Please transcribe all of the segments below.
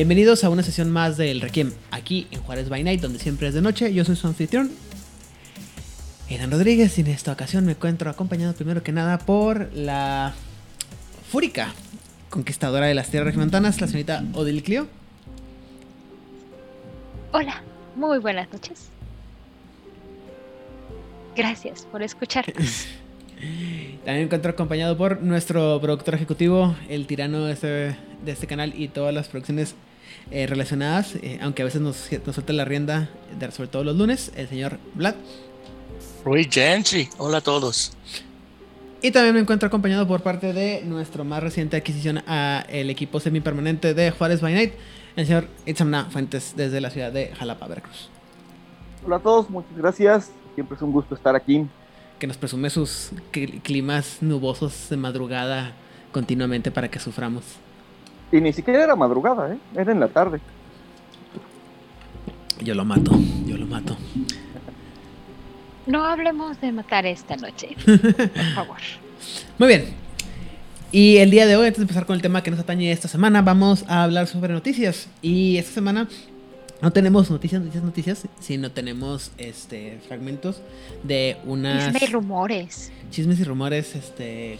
Bienvenidos a una sesión más del Requiem aquí en Juárez by Night, donde siempre es de noche. Yo soy su anfitrión, Edan Rodríguez, y en esta ocasión me encuentro acompañado primero que nada por la fúrica conquistadora de las tierras regiomontanas, la señorita Odil Clio. Hola, muy buenas noches. Gracias por escucharnos. También me encuentro acompañado por nuestro productor ejecutivo, el tirano de este, de este canal y todas las producciones eh, relacionadas, eh, aunque a veces nos, nos suelta la rienda, de- sobre todo los lunes, el señor Vlad. Rui Gentry, hola a todos. Y también me encuentro acompañado por parte de nuestro más reciente adquisición a el equipo semipermanente de Juárez by Night, el señor Itzamna Fuentes, desde la ciudad de Jalapa, Veracruz, Hola a todos, muchas gracias. Siempre es un gusto estar aquí. que nos presume sus cl- climas nubosos de madrugada continuamente para que suframos. Y ni siquiera era madrugada, ¿eh? Era en la tarde. Yo lo mato, yo lo mato. No hablemos de matar esta noche, por favor. Muy bien. Y el día de hoy, antes de empezar con el tema que nos atañe esta semana, vamos a hablar sobre noticias. Y esta semana no tenemos noticias, noticias, noticias, sino tenemos este fragmentos de unas Chisme y rumores. chismes y rumores, este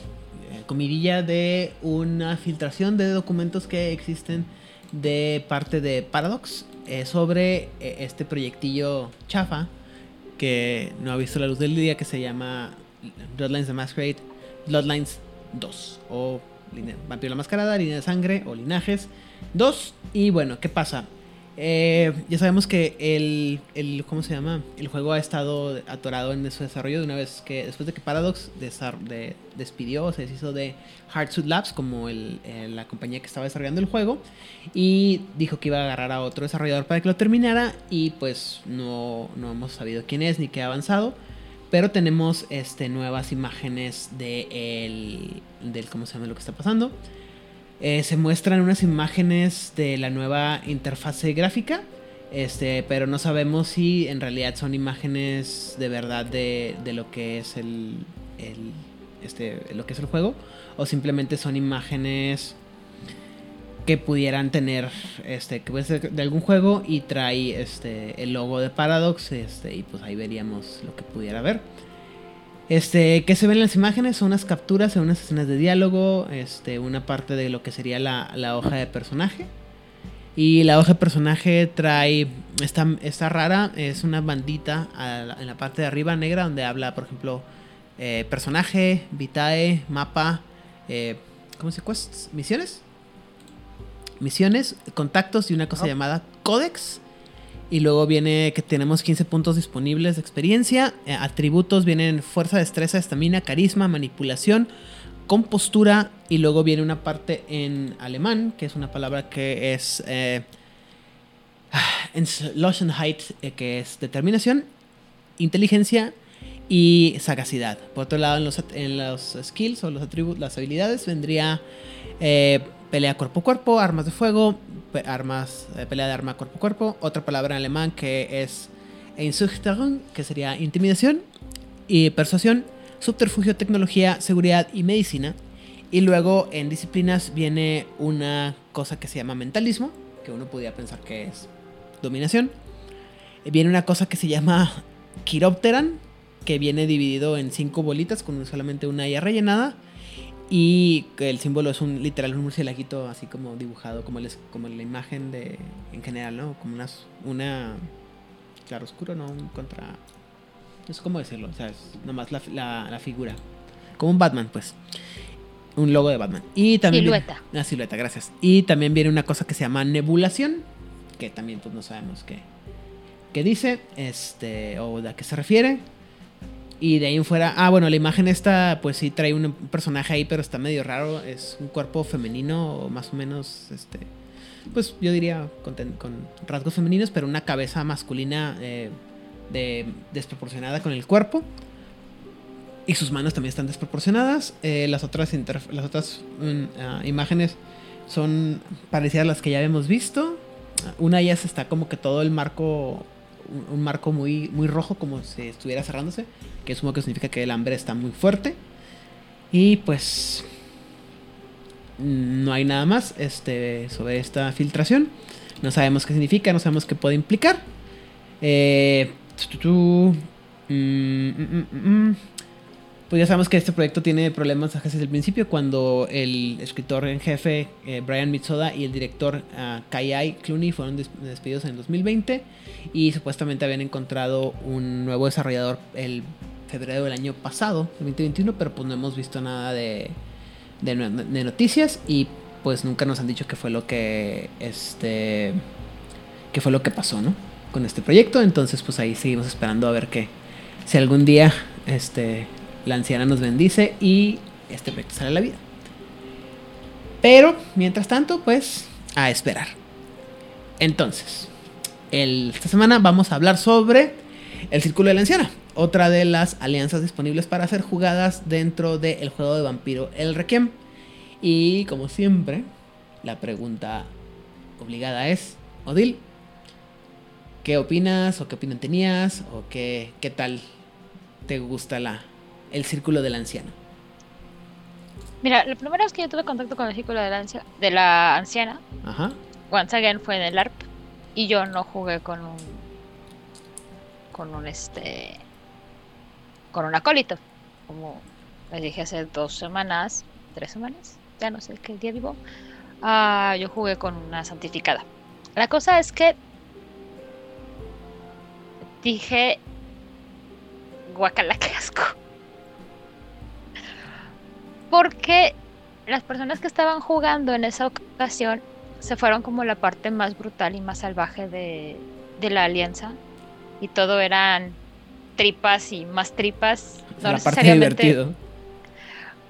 comidilla de una filtración de documentos que existen de parte de Paradox eh, sobre eh, este proyectillo chafa que no ha visto la luz del día que se llama Bloodlines the Masquerade Bloodlines 2 o Vampiro la Mascarada, Línea de Sangre o Linajes 2 y bueno, ¿qué pasa? Eh, ya sabemos que el, el- ¿cómo se llama? El juego ha estado atorado en su desarrollo de una vez que después de que Paradox de- despidió se deshizo de Hardsuit Labs como el- el- la compañía que estaba desarrollando el juego y dijo que iba a agarrar a otro desarrollador para que lo terminara y pues no, no hemos sabido quién es ni qué ha avanzado. Pero tenemos este, nuevas imágenes de el, del cómo se llama lo que está pasando. Eh, se muestran unas imágenes de la nueva interfase gráfica. Este, pero no sabemos si en realidad son imágenes de verdad de, de lo que es el, el- este, lo que es el juego. O simplemente son imágenes que pudieran tener este que puede ser de algún juego y trae este el logo de Paradox este y pues ahí veríamos lo que pudiera ver este que se ven en las imágenes son unas capturas de unas escenas de diálogo este una parte de lo que sería la, la hoja de personaje y la hoja de personaje trae esta, esta rara es una bandita la- en la parte de arriba negra donde habla por ejemplo eh, personaje vitae mapa eh, ¿cómo se quests? misiones misiones, contactos y una cosa Ajá. llamada Codex. Y luego viene que tenemos 15 puntos disponibles de experiencia. Eh, atributos vienen fuerza, destreza, estamina, carisma, manipulación, compostura. Y luego viene una parte en alemán, que es una palabra que es eh, Entschlossenheit, eh, que es determinación, inteligencia y sagacidad. Por otro lado, en los, en los skills o los atributos, las habilidades, vendría eh, pelea cuerpo a cuerpo, armas de fuego, armas, eh, pelea de arma cuerpo a cuerpo. Otra palabra en alemán que es Einschüchterung, que sería intimidación y persuasión, subterfugio, tecnología, seguridad y medicina. Y luego en disciplinas viene una cosa que se llama mentalismo, que uno podría pensar que es dominación. Viene una cosa que se llama Chiropteran, que viene dividido en cinco bolitas con solamente una ya rellenada. Y el símbolo es un literal un murcielaguito así como dibujado, como, el, es- como la imagen de en general, ¿no? Como una, una claro oscuro, ¿no? Un contra... No sé cómo decirlo, o sea, es nomás la, la, la figura. Como un Batman, pues. Un logo de Batman. Y también viene- Silueta. una silueta, gracias. Y también viene una cosa que se llama nebulación, que también pues no sabemos qué, qué dice, este, o de a qué se refiere. Y de ahí en fuera, ah, bueno, la imagen esta, pues sí trae un personaje ahí, pero está medio raro. Es un cuerpo femenino, más o menos, este, pues yo diría con, con rasgos femeninos, pero una cabeza masculina eh, de- desproporcionada con el cuerpo. Y sus manos también están desproporcionadas. Eh, las otras, las otras mm, ah, imágenes son parecidas a las que ya habíamos visto. Una de ellas está como que todo el marco, un, marco muy, muy rojo, como si estuviera cerrándose, que supongo que significa que el hambre está muy fuerte. Y pues no hay nada más este, sobre esta filtración. No sabemos qué significa, no sabemos qué puede implicar. Eh, mm, mm, mm, mm. Pues ya sabemos que este proyecto tiene problemas desde el principio cuando el escritor en jefe eh, Brian Mitsoda y el director ah, Kai Clooney fueron des- despedidos en 2020 y supuestamente habían encontrado un nuevo desarrollador el febrero del año pasado, 2021, pero pues no hemos visto nada de, de, de noticias y pues nunca nos han dicho qué fue lo que este qué fue lo que pasó, ¿no? Con este proyecto, entonces pues ahí seguimos esperando a ver qué si algún día este la anciana nos bendice y este proyecto sale a la vida. Pero mientras tanto, pues a esperar. Entonces, esta semana vamos a hablar sobre el Círculo de la Anciana, otra de las alianzas disponibles para ser jugadas dentro del juego de vampiro El Requiem. Y como siempre, la pregunta obligada es, Odil, ¿qué opinas o qué opinión tenías o qué, qué tal te gusta la, el Círculo de la Anciana? Mira, la primera vez que yo tuve contacto con el círculo de la, ancia- de la anciana, Ajá. once again, fue en el ARP. Y yo no jugué con un. con un este. con un acólito. Como les dije hace dos semanas, tres semanas, ya no sé qué día vivo. ah, yo jugué con una santificada. La cosa es que. dije. Guacala, qué asco. Porque las personas que estaban jugando en esa ocasión se fueron como la parte más brutal y más salvaje de, de la alianza. Y todo eran tripas y más tripas. No la parte necesariamente- divertido.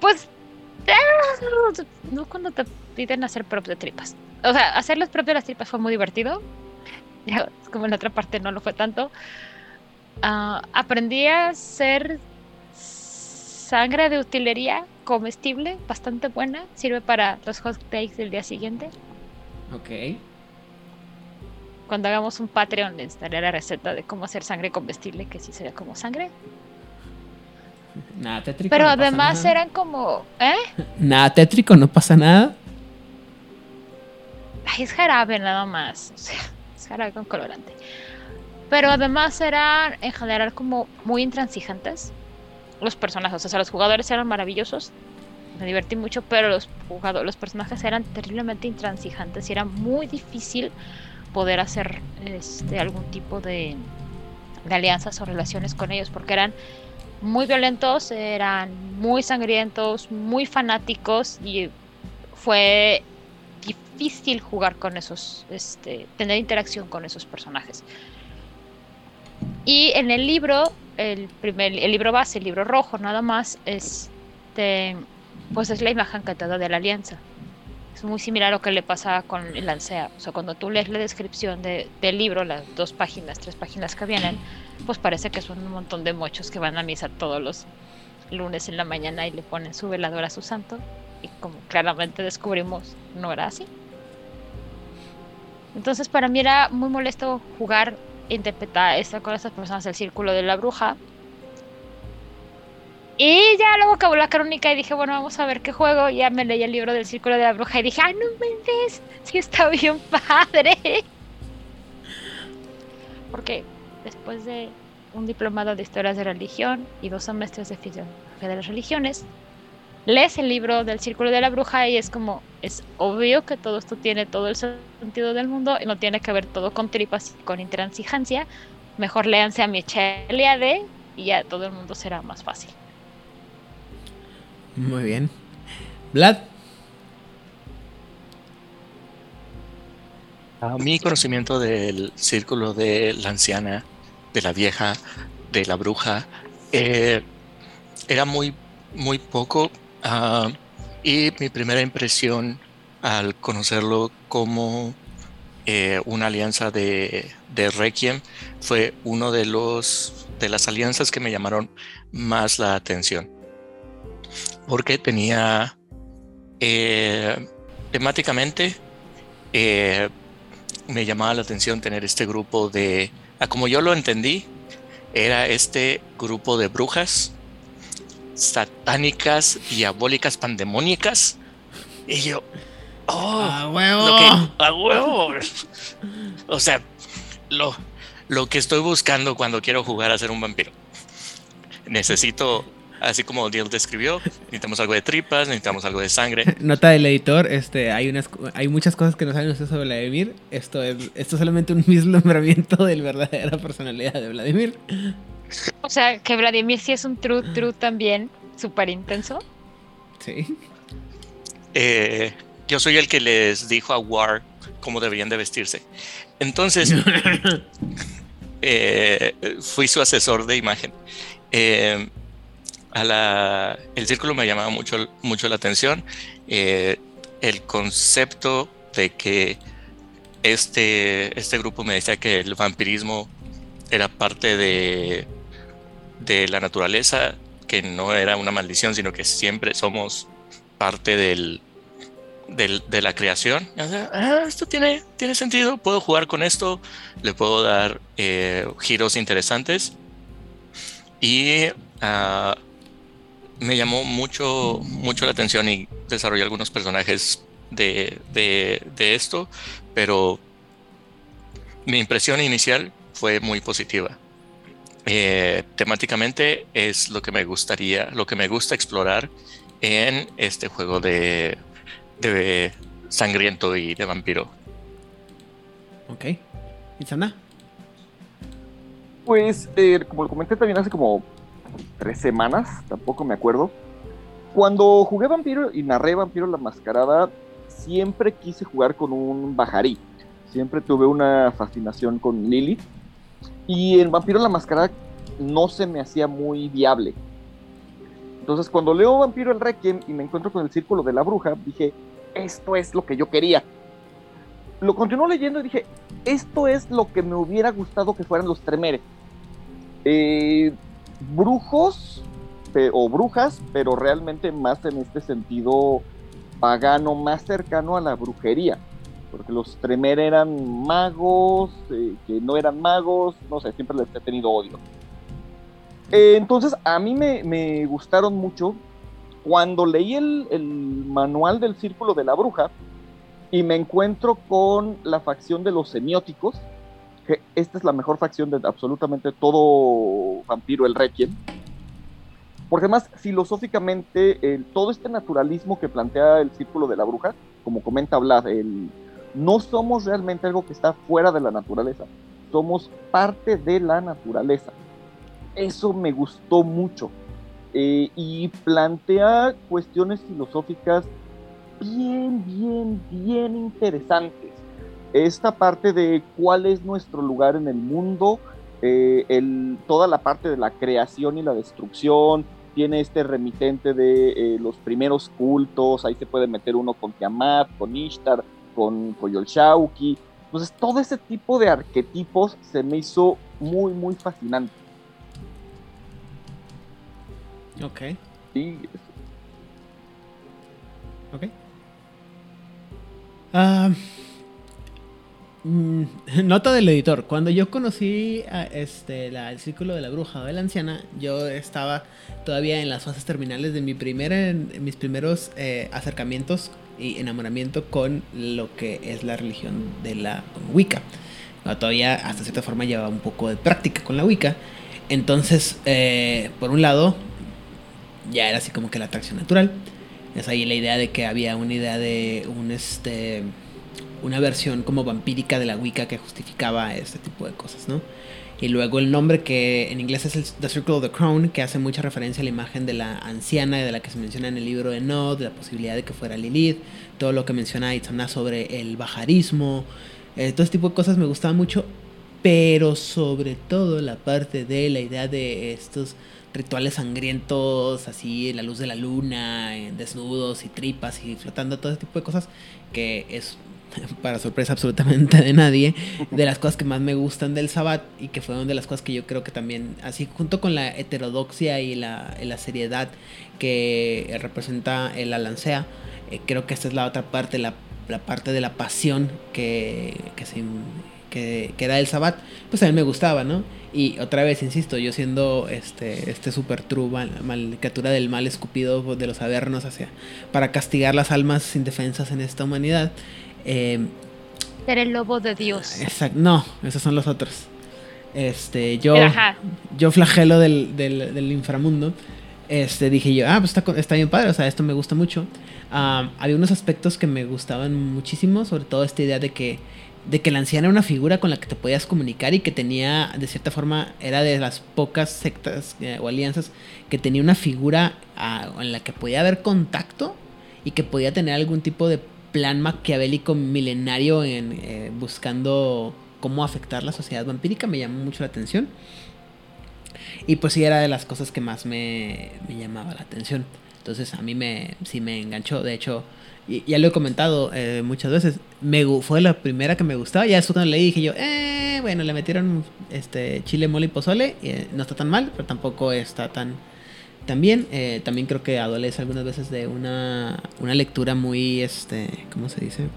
Pues. ah, No cuando te piden hacer props de tripas. O sea, hacer los props de las tripas fue muy divertido. Como en la otra parte no lo fue tanto. Ah, aprendí a hacer sangre de utilería comestible, bastante buena. Sirve para los hot cakes del día siguiente. Ok. Cuando hagamos un Patreon les daré la receta de cómo hacer sangre comestible, que sí sería como sangre. Nada tétrico. Pero no pasa además nada. eran como... ¿Eh? Nada tétrico, no pasa nada. Ay, es jarabe nada más. O sea, es jarabe con colorante. Pero además eran en general como muy intransigentes. Los personajes, o sea, los jugadores eran maravillosos. Me divertí mucho, pero los jugadores, los personajes eran terriblemente intransigentes y era muy difícil poder hacer este algún tipo de, de alianzas o relaciones con ellos porque eran muy violentos, eran muy sangrientos, muy fanáticos y fue difícil jugar con esos, este, tener interacción con esos personajes. Y en el libro, el primer, el libro base, el libro rojo, nada más, este, pues es la imagen que te da de la alianza. Es muy similar a lo que le pasa con el Lancea. O sea, cuando tú lees la descripción de- del libro, las dos páginas, tres páginas que vienen, pues parece que son un montón de mochos que van a misa todos los lunes en la mañana y le ponen su veladora a su santo. Y como claramente descubrimos, no era así. Entonces para mí era muy molesto jugar interpretar esta con estas personas del círculo de la bruja. Y ya luego acabó la crónica y dije, bueno, vamos a ver qué juego. Y ya me leí el libro del círculo de la bruja y dije, ay, no me sí está bien padre. Porque después de un diplomado de historias de religión y dos semestres de filosofía de las religiones, lees el libro del Círculo de la Bruja y es como, es obvio que todo esto tiene todo el sentido del mundo y no tiene que ver todo con tripas y con intransigencia. Mejor léanse a Michelle y ya todo el mundo será más fácil. Muy bien. Vlad. A mi conocimiento del círculo de la anciana, de la vieja, de la bruja, eh, era muy, muy poco. Ah, y mi primera impresión al conocerlo como eh, una alianza de, de Requiem fue uno de los de las alianzas que me llamaron más la atención. Porque tenía eh, temáticamente eh, me llamaba la atención tener este grupo de, como yo lo entendí, era este grupo de brujas satánicas, diabólicas, pandemónicas. Y yo, oh, ¡A huevo! lo que- a huevo. O sea, lo, lo que estoy buscando cuando quiero jugar a ser un vampiro. Necesito, así como Neil describió, necesitamos algo de tripas, necesitamos algo de sangre. Nota del editor, este, hay unas, hay muchas cosas que no saben ustedes sobre Vladimir. Esto es, esto es solamente un vislumbramiento de la verdadera personalidad de Vladimir. O sea, que Vladimir sí es un true, true también, súper intenso. Sí. Eh, yo soy el que les dijo a War cómo deberían de vestirse. Entonces, eh, fui su asesor de imagen. Eh, a la, el círculo me llamaba mucho, mucho la atención. Eh, el concepto de que este, este grupo me decía que el vampirismo era parte de, de la naturaleza, que no era una maldición, sino que siempre somos parte del, de la creación. "Ah, esto tiene, tiene sentido, puedo jugar con esto, le puedo dar eh, giros interesantes. Y ah, me llamó mucho, mucho la atención y desarrollé algunos personajes de- de esto, pero mi impresión inicial fue muy positiva. Eh, temáticamente es lo que me gustaría, lo que me gusta explorar en este juego de, de sangriento y de vampiro. Ok. Itzana. Pues, eh, como lo comenté también hace como tres semanas, tampoco me acuerdo. Cuando jugué Vampiro y narré Vampiro la Mascarada, siempre quise jugar con un Bajarí. Siempre tuve una fascinación con Lilith. Y el Vampiro la Mascarada no se me hacía muy viable. Entonces, cuando leo Vampiro el Requiem y me encuentro con el Círculo de la Bruja, dije, esto es lo que yo quería. Lo continuó leyendo y dije, esto es lo que me hubiera gustado que fueran los Tremere. Eh, brujos o brujas, pero realmente más en este sentido pagano, más cercano a la brujería. Porque los Tremere eran magos, eh, que no eran magos, no sé, siempre les he tenido odio. Eh, entonces, a mí me, me gustaron mucho. Cuando leí el, el manual del Círculo de la Bruja, y me encuentro con la facción de los semióticos, que esta es la mejor facción de absolutamente todo vampiro el Requiem. Porque además, filosóficamente, todo este naturalismo que plantea el círculo de la bruja, como comenta Vlad, el, no somos realmente algo que está fuera de la naturaleza, somos parte de la naturaleza. Eso me gustó mucho. Eh, y plantea cuestiones filosóficas bien, bien, bien interesantes. Esta parte de cuál es nuestro lugar en el mundo, eh, toda la parte de la creación y la destrucción, tiene este remitente de eh, los primeros cultos, ahí se puede meter uno con Tiamat, con Ishtar, con Coyolxauhqui. Entonces, todo ese tipo de arquetipos se me hizo muy, muy fascinante. Ok. Y Ok. Ah, mm, nota del editor. Cuando yo conocí a este, la- el círculo de la bruja o de la anciana, yo estaba todavía en las fases terminales de mi primera, en mis primeros eh, acercamientos y enamoramiento con lo que es la religión de la Wicca. Todavía hasta cierta forma llevaba un poco de práctica con la Wicca. Entonces, eh, por un lado, ya era así como que la atracción natural. Es ahí la idea de que había una idea de un este una versión como vampírica de la Wicca que justificaba este tipo de cosas, ¿no? Y luego el nombre que en inglés es el The Circle of the Crown, que hace mucha referencia a la imagen de la anciana de la que se menciona en el libro de Nod, de la posibilidad de que fuera Lilith, todo lo que menciona Itzana sobre el bajarismo, eh, todo este tipo de cosas me gustaba mucho, pero sobre todo la parte de la idea de estos rituales sangrientos, así, la luz de la luna, en desnudos y tripas y flotando, todo ese tipo de cosas, que es para sorpresa absolutamente de nadie, de las cosas que más me gustan del Sabbat y que fueron de las cosas que yo creo que también, así junto con la heterodoxia y la, la seriedad que representa el Alancea, eh, creo que esta es la otra parte, la, la parte de la pasión que, que, se, que, que da el Sabbat, pues a mí me gustaba, ¿no? Y otra vez, insisto, yo siendo este, este super true mal, mal- criatura del mal escupido de los avernos hacia, para castigar las almas indefensas en esta humanidad. Eh, Ser el lobo de Dios. exact- no, esos son los otros. Este, yo, Ajá. yo flagelo del, del, del inframundo. Este, dije yo, ah, pues está, está bien padre, o sea, esto me gusta mucho. Había unos aspectos que me gustaban muchísimo, sobre todo esta idea de que, de que la anciana era una figura con la que te podías comunicar y que tenía, de cierta forma, era de las pocas sectas eh, o alianzas que tenía una figura ah, en la que podía haber contacto y que podía tener algún tipo de plan maquiavélico milenario en eh, buscando cómo afectar la sociedad vampírica. Me llamó mucho la atención. Y pues sí, era de las cosas que más me, llamaba la atención. Entonces a mí me, sí me enganchó. De hecho, y, ya lo he comentado eh, muchas veces. Me, fue la primera que me gustaba. Ya después cuando leí dije yo, eh, bueno, le metieron este chile, mole y pozole. eh, no está tan mal, pero tampoco está tan, tan bien. Eh, también creo que adolece algunas veces de una, una lectura muy, este, ¿cómo se dice?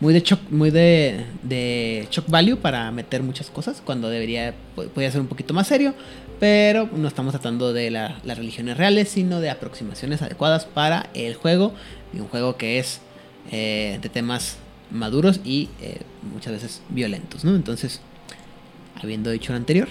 Muy de shock, muy de, de shock value para meter muchas cosas cuando debería, podría ser un poquito más serio, pero no estamos tratando de la- las religiones reales, sino de aproximaciones adecuadas para el juego, y un juego que es eh, de temas maduros y eh, muchas veces violentos, ¿no? Entonces, habiendo dicho lo anterior,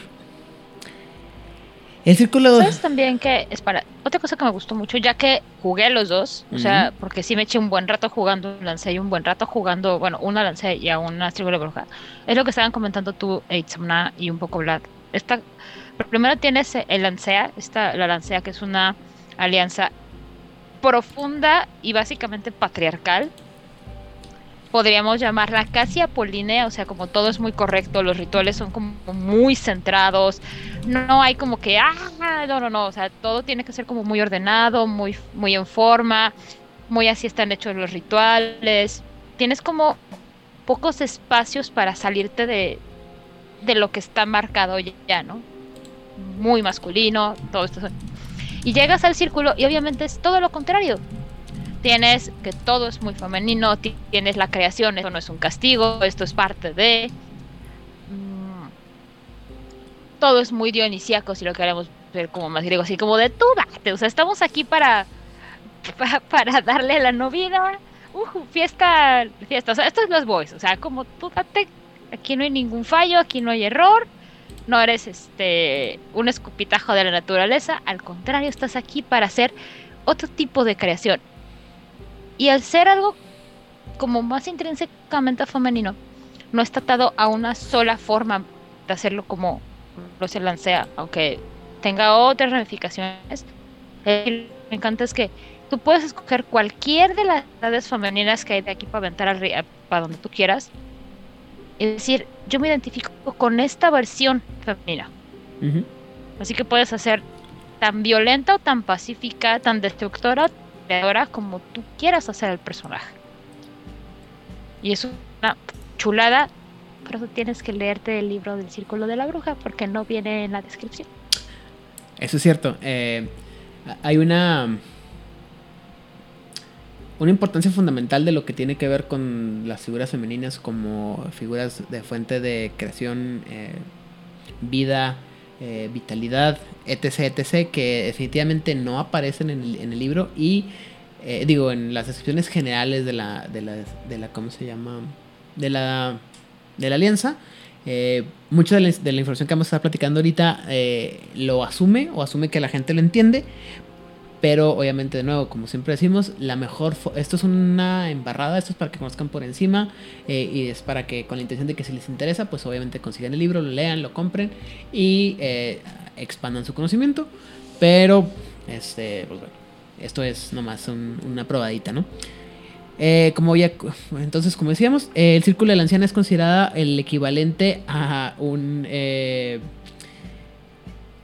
el círculo... ¿Sabes también que es para otra cosa que me gustó mucho, ya que jugué los dos, o sea, Ujú. porque sí me eché un buen rato jugando un lancea y un buen rato jugando, bueno, una lancea y a una tribu de bruja. Es lo que estaban comentando tú, Eitzamna y un poco Vlad. Esta, primero tienes el lancea, esta, la lancea que es una alianza profunda y básicamente patriarcal. Podríamos llamarla casi apolínea, o sea, como todo es muy correcto, los rituales son como muy centrados, no hay como que, ah, no, no, no, o sea, todo tiene que ser como muy ordenado, muy, muy en forma, muy así están hechos los rituales. Tienes como pocos espacios para salirte de, de lo que está marcado ya, ¿no? Muy masculino, todo esto. Y llegas al círculo y obviamente es todo lo contrario. Tienes que todo es muy femenino, ti- tienes la creación, esto no es un castigo, esto es parte de... Mm, todo es muy dionisíaco, si lo queremos ver como más griego, así como de tú date, o sea, estamos aquí para, para, para darle la novida, uh, fiesta, fiesta, o sea, esto es los boys, o sea, como tú date, aquí no hay ningún fallo, aquí no hay error, no eres este un escupitajo de la naturaleza, al contrario, estás aquí para hacer otro tipo de creación. Y al ser algo como más intrínsecamente femenino, no está atado a una sola forma de hacerlo como lo se lancea, aunque tenga otras ramificaciones. Eh, me encanta es que tú puedes escoger cualquier de las edades femeninas que hay de aquí para aventar al ri- para donde tú quieras. Es decir, yo me identifico con esta versión femenina. Así que puedes hacer tan violenta o tan pacífica, tan destructora o creadora como tú quieras hacer el personaje. Y es una chulada, pero tú tienes que leerte el libro del Círculo de la Bruja porque no viene en la descripción. Eso es cierto. eh, hay una. Una importancia fundamental de lo que tiene que ver con las figuras femeninas como figuras de fuente de creación, eh, vida, eh, vitalidad, etc, etc, que definitivamente no aparecen en el, libro y, eh, digo, en las descripciones generales de la, de la, de la, ¿cómo se llama? De la, de la alianza. Eh, mucha de la, información que vamos a estar platicando ahorita lo asume o asume que la gente lo entiende, pero obviamente de nuevo, como siempre decimos, la mejor esto es una embarrada, esto es para que conozcan por encima eh, y es para que con la intención de que si les interesa, pues obviamente consigan el libro, lo lean, lo compren y eh, expandan su conocimiento, pero este, pues bueno, esto es nomás un- una probadita, ¿no? Eh, como ya, entonces, como decíamos, el círculo de la anciana es considerada el equivalente a un.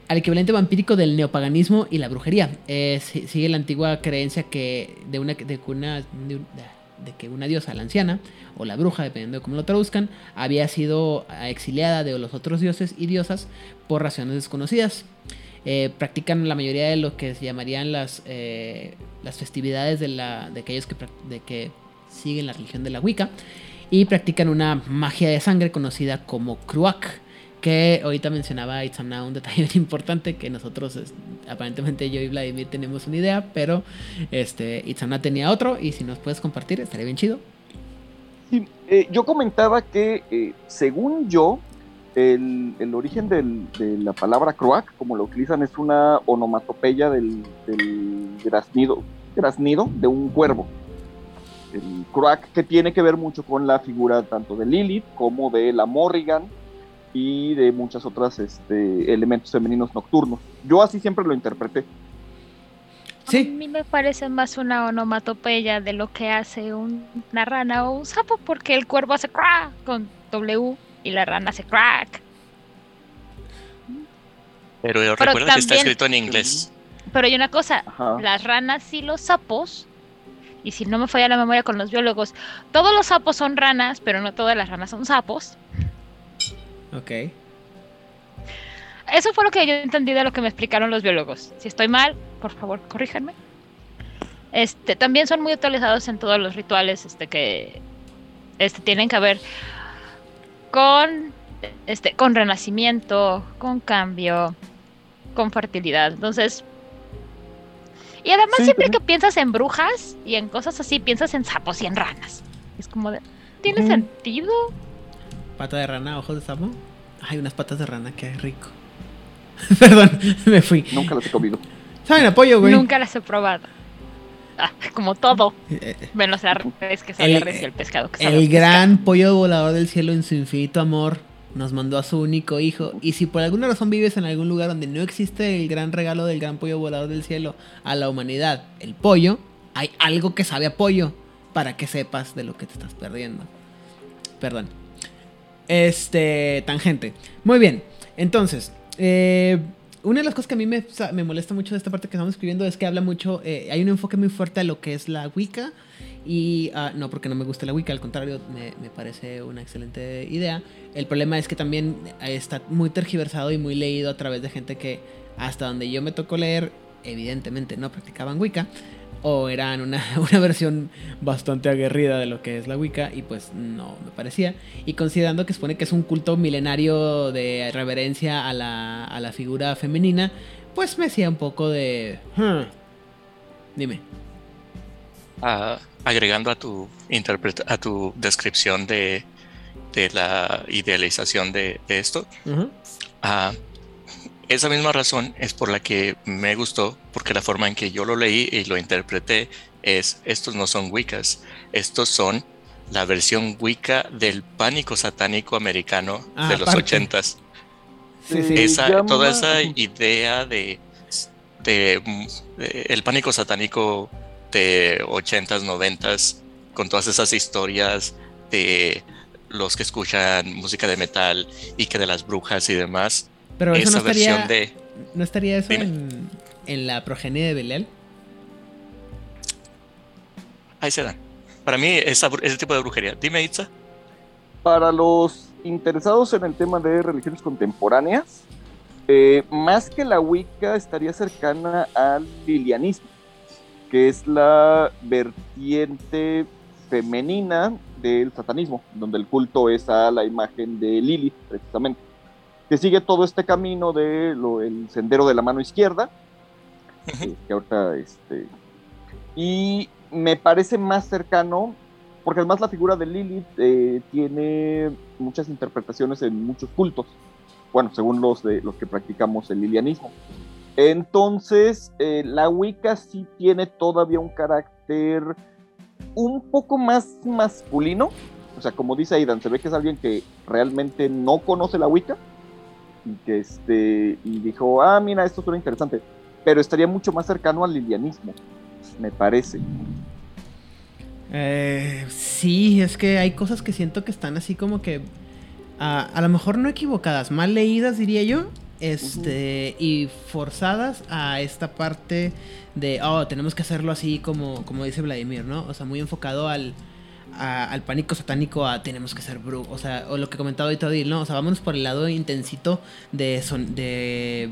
Al equivalente vampírico del neopaganismo y la brujería. Eh, si- sigue la antigua creencia que de una, de que una, de un- de que una diosa, la anciana, o la bruja, dependiendo de cómo lo traduzcan, había sido exiliada de los otros dioses y diosas por razones desconocidas. Eh, practican la mayoría de lo que se llamarían las, eh, las festividades de, la, de aquellos que, de que siguen la religión de la Wicca y practican una magia de sangre conocida como Kruak que ahorita mencionaba Itzamna un detalle importante que nosotros aparentemente yo y Vladimir tenemos una idea pero este Itzamna tenía otro y si nos puedes compartir estaría bien chido eh, yo comentaba que según yo el, el origen del, de la palabra croac, como lo utilizan, es una onomatopeya del, del graznido de un cuervo. El croac que tiene que ver mucho con la figura tanto de Lilith como de la Morrigan y de muchas otras este, elementos femeninos nocturnos. Yo así siempre lo interpreté. Sí. A mí me parece más una onomatopeya de lo que hace una rana o un sapo, porque el cuervo hace crack con W y la rana hace crack. Pero, recuerda que está escrito en inglés. Pero hay una cosa, las ranas y los sapos, y si no me falla la memoria con los biólogos, todos los sapos son ranas, pero no todas las ranas son sapos. Ok. Eso fue lo que yo entendí de lo que me explicaron los biólogos. Si estoy mal, por favor, corríjanme. Este, también son muy utilizados en todos los rituales este, que este, tienen que ver con este con renacimiento, con cambio, con fertilidad. Entonces, y además siempre que piensas en brujas y en cosas así, piensas en sapos y en ranas. Es como de, ¿tiene sentido? Pata de rana, ojos de sapo. Hay unas patas de rana, qué rico. Perdón, me fui. Nunca las he comido. ¿Saben apoyo, güey? Nunca las he probado. Ah, como todo. Menos la res que sabe el, res y el pescado que El gran pollo volador del cielo en su infinito amor nos mandó a su único hijo. Y si por alguna razón vives en algún lugar donde no existe el gran regalo del gran pollo volador del cielo a la humanidad, el pollo, hay algo que sabe a pollo para que sepas de lo que te estás perdiendo. Perdón. Este, tangente. Muy bien. Entonces, eh, una de las cosas que a mí me, molesta mucho de esta parte que estamos escribiendo es que habla mucho, eh, hay un enfoque muy fuerte a lo que es la Wicca. Y ah, no porque no me guste la Wicca, al contrario, me, me, parece una excelente idea. El problema es que también está muy tergiversado y muy leído a través de gente que, hasta donde yo me tocó leer, evidentemente no practicaban Wicca o eran una, versión bastante aguerrida de lo que es la Wicca y pues no me parecía. Y considerando que supone que es un culto milenario de reverencia a la, a la figura femenina, pues me hacía un poco de... Dime. Ah, agregando a tu, a tu descripción de, de la idealización de, esto, esa misma razón es por la que me gustó, porque la forma en que yo lo leí y lo interpreté es, estos no son Wiccas, estos son la versión Wicca del pánico satánico americano ah, de los ochentas. esa, toda esa idea de, de, el pánico satánico de ochentas, noventas, con todas esas historias de los que escuchan música de metal y que de las brujas y demás, pero eso no estaría, ¿no estaría eso en, la progenie de Belial? Ahí se dan. Para mí, esa, ese tipo de brujería. Dime, Itza. Para los interesados en el tema de religiones contemporáneas, eh, más que la Wicca estaría cercana al lilianismo, que es la vertiente femenina del satanismo, donde el culto es a la imagen de Lilith, precisamente que sigue todo este camino de el sendero de la mano izquierda, eh, que ahorita, este, y me parece más cercano, porque además la figura de Lilith eh, tiene muchas interpretaciones en muchos cultos, bueno, según los, de, los que practicamos el lilianismo. Entonces, eh, la Wicca sí tiene todavía un carácter un poco más masculino, o sea, como dice Aidan, se ve que es alguien que realmente no conoce la Wicca, y que este y dijo, ah, mira, esto suena interesante, pero estaría mucho más cercano al lilianismo, me parece. Eh, sí, es que hay cosas que siento que están así como que a, a lo mejor no equivocadas, mal leídas diría yo, este y forzadas a esta parte de oh tenemos que hacerlo así como como dice Vladimir no o sea muy enfocado al al pánico satánico a tenemos que ser bru o sea o lo que comentaba ahorita Odil no o sea vámonos por el lado intensito de son de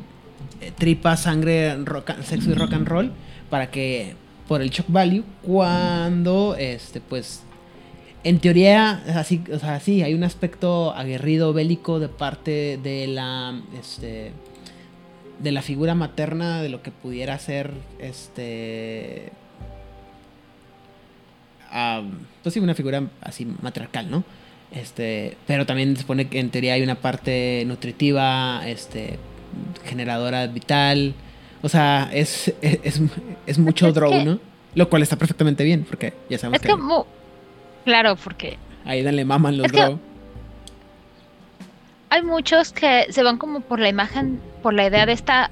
eh, tripa sangre rock, sexo y rock and roll para que por el shock value cuando este pues en teoría, así, o sea, sí, hay un aspecto aguerrido, bélico de parte de la, este, de la figura materna de lo que pudiera ser, este, pues sí, una figura así matriarcal, ¿no? Este, pero también se supone que en teoría hay una parte nutritiva, este, generadora vital, o sea, es, es, es, es mucho que- ¿no? Lo cual está perfectamente bien, porque ya sabemos Es que, mu- claro, porque Ahí le maman los draw. hay muchos que se van como por la imagen, por la idea de esta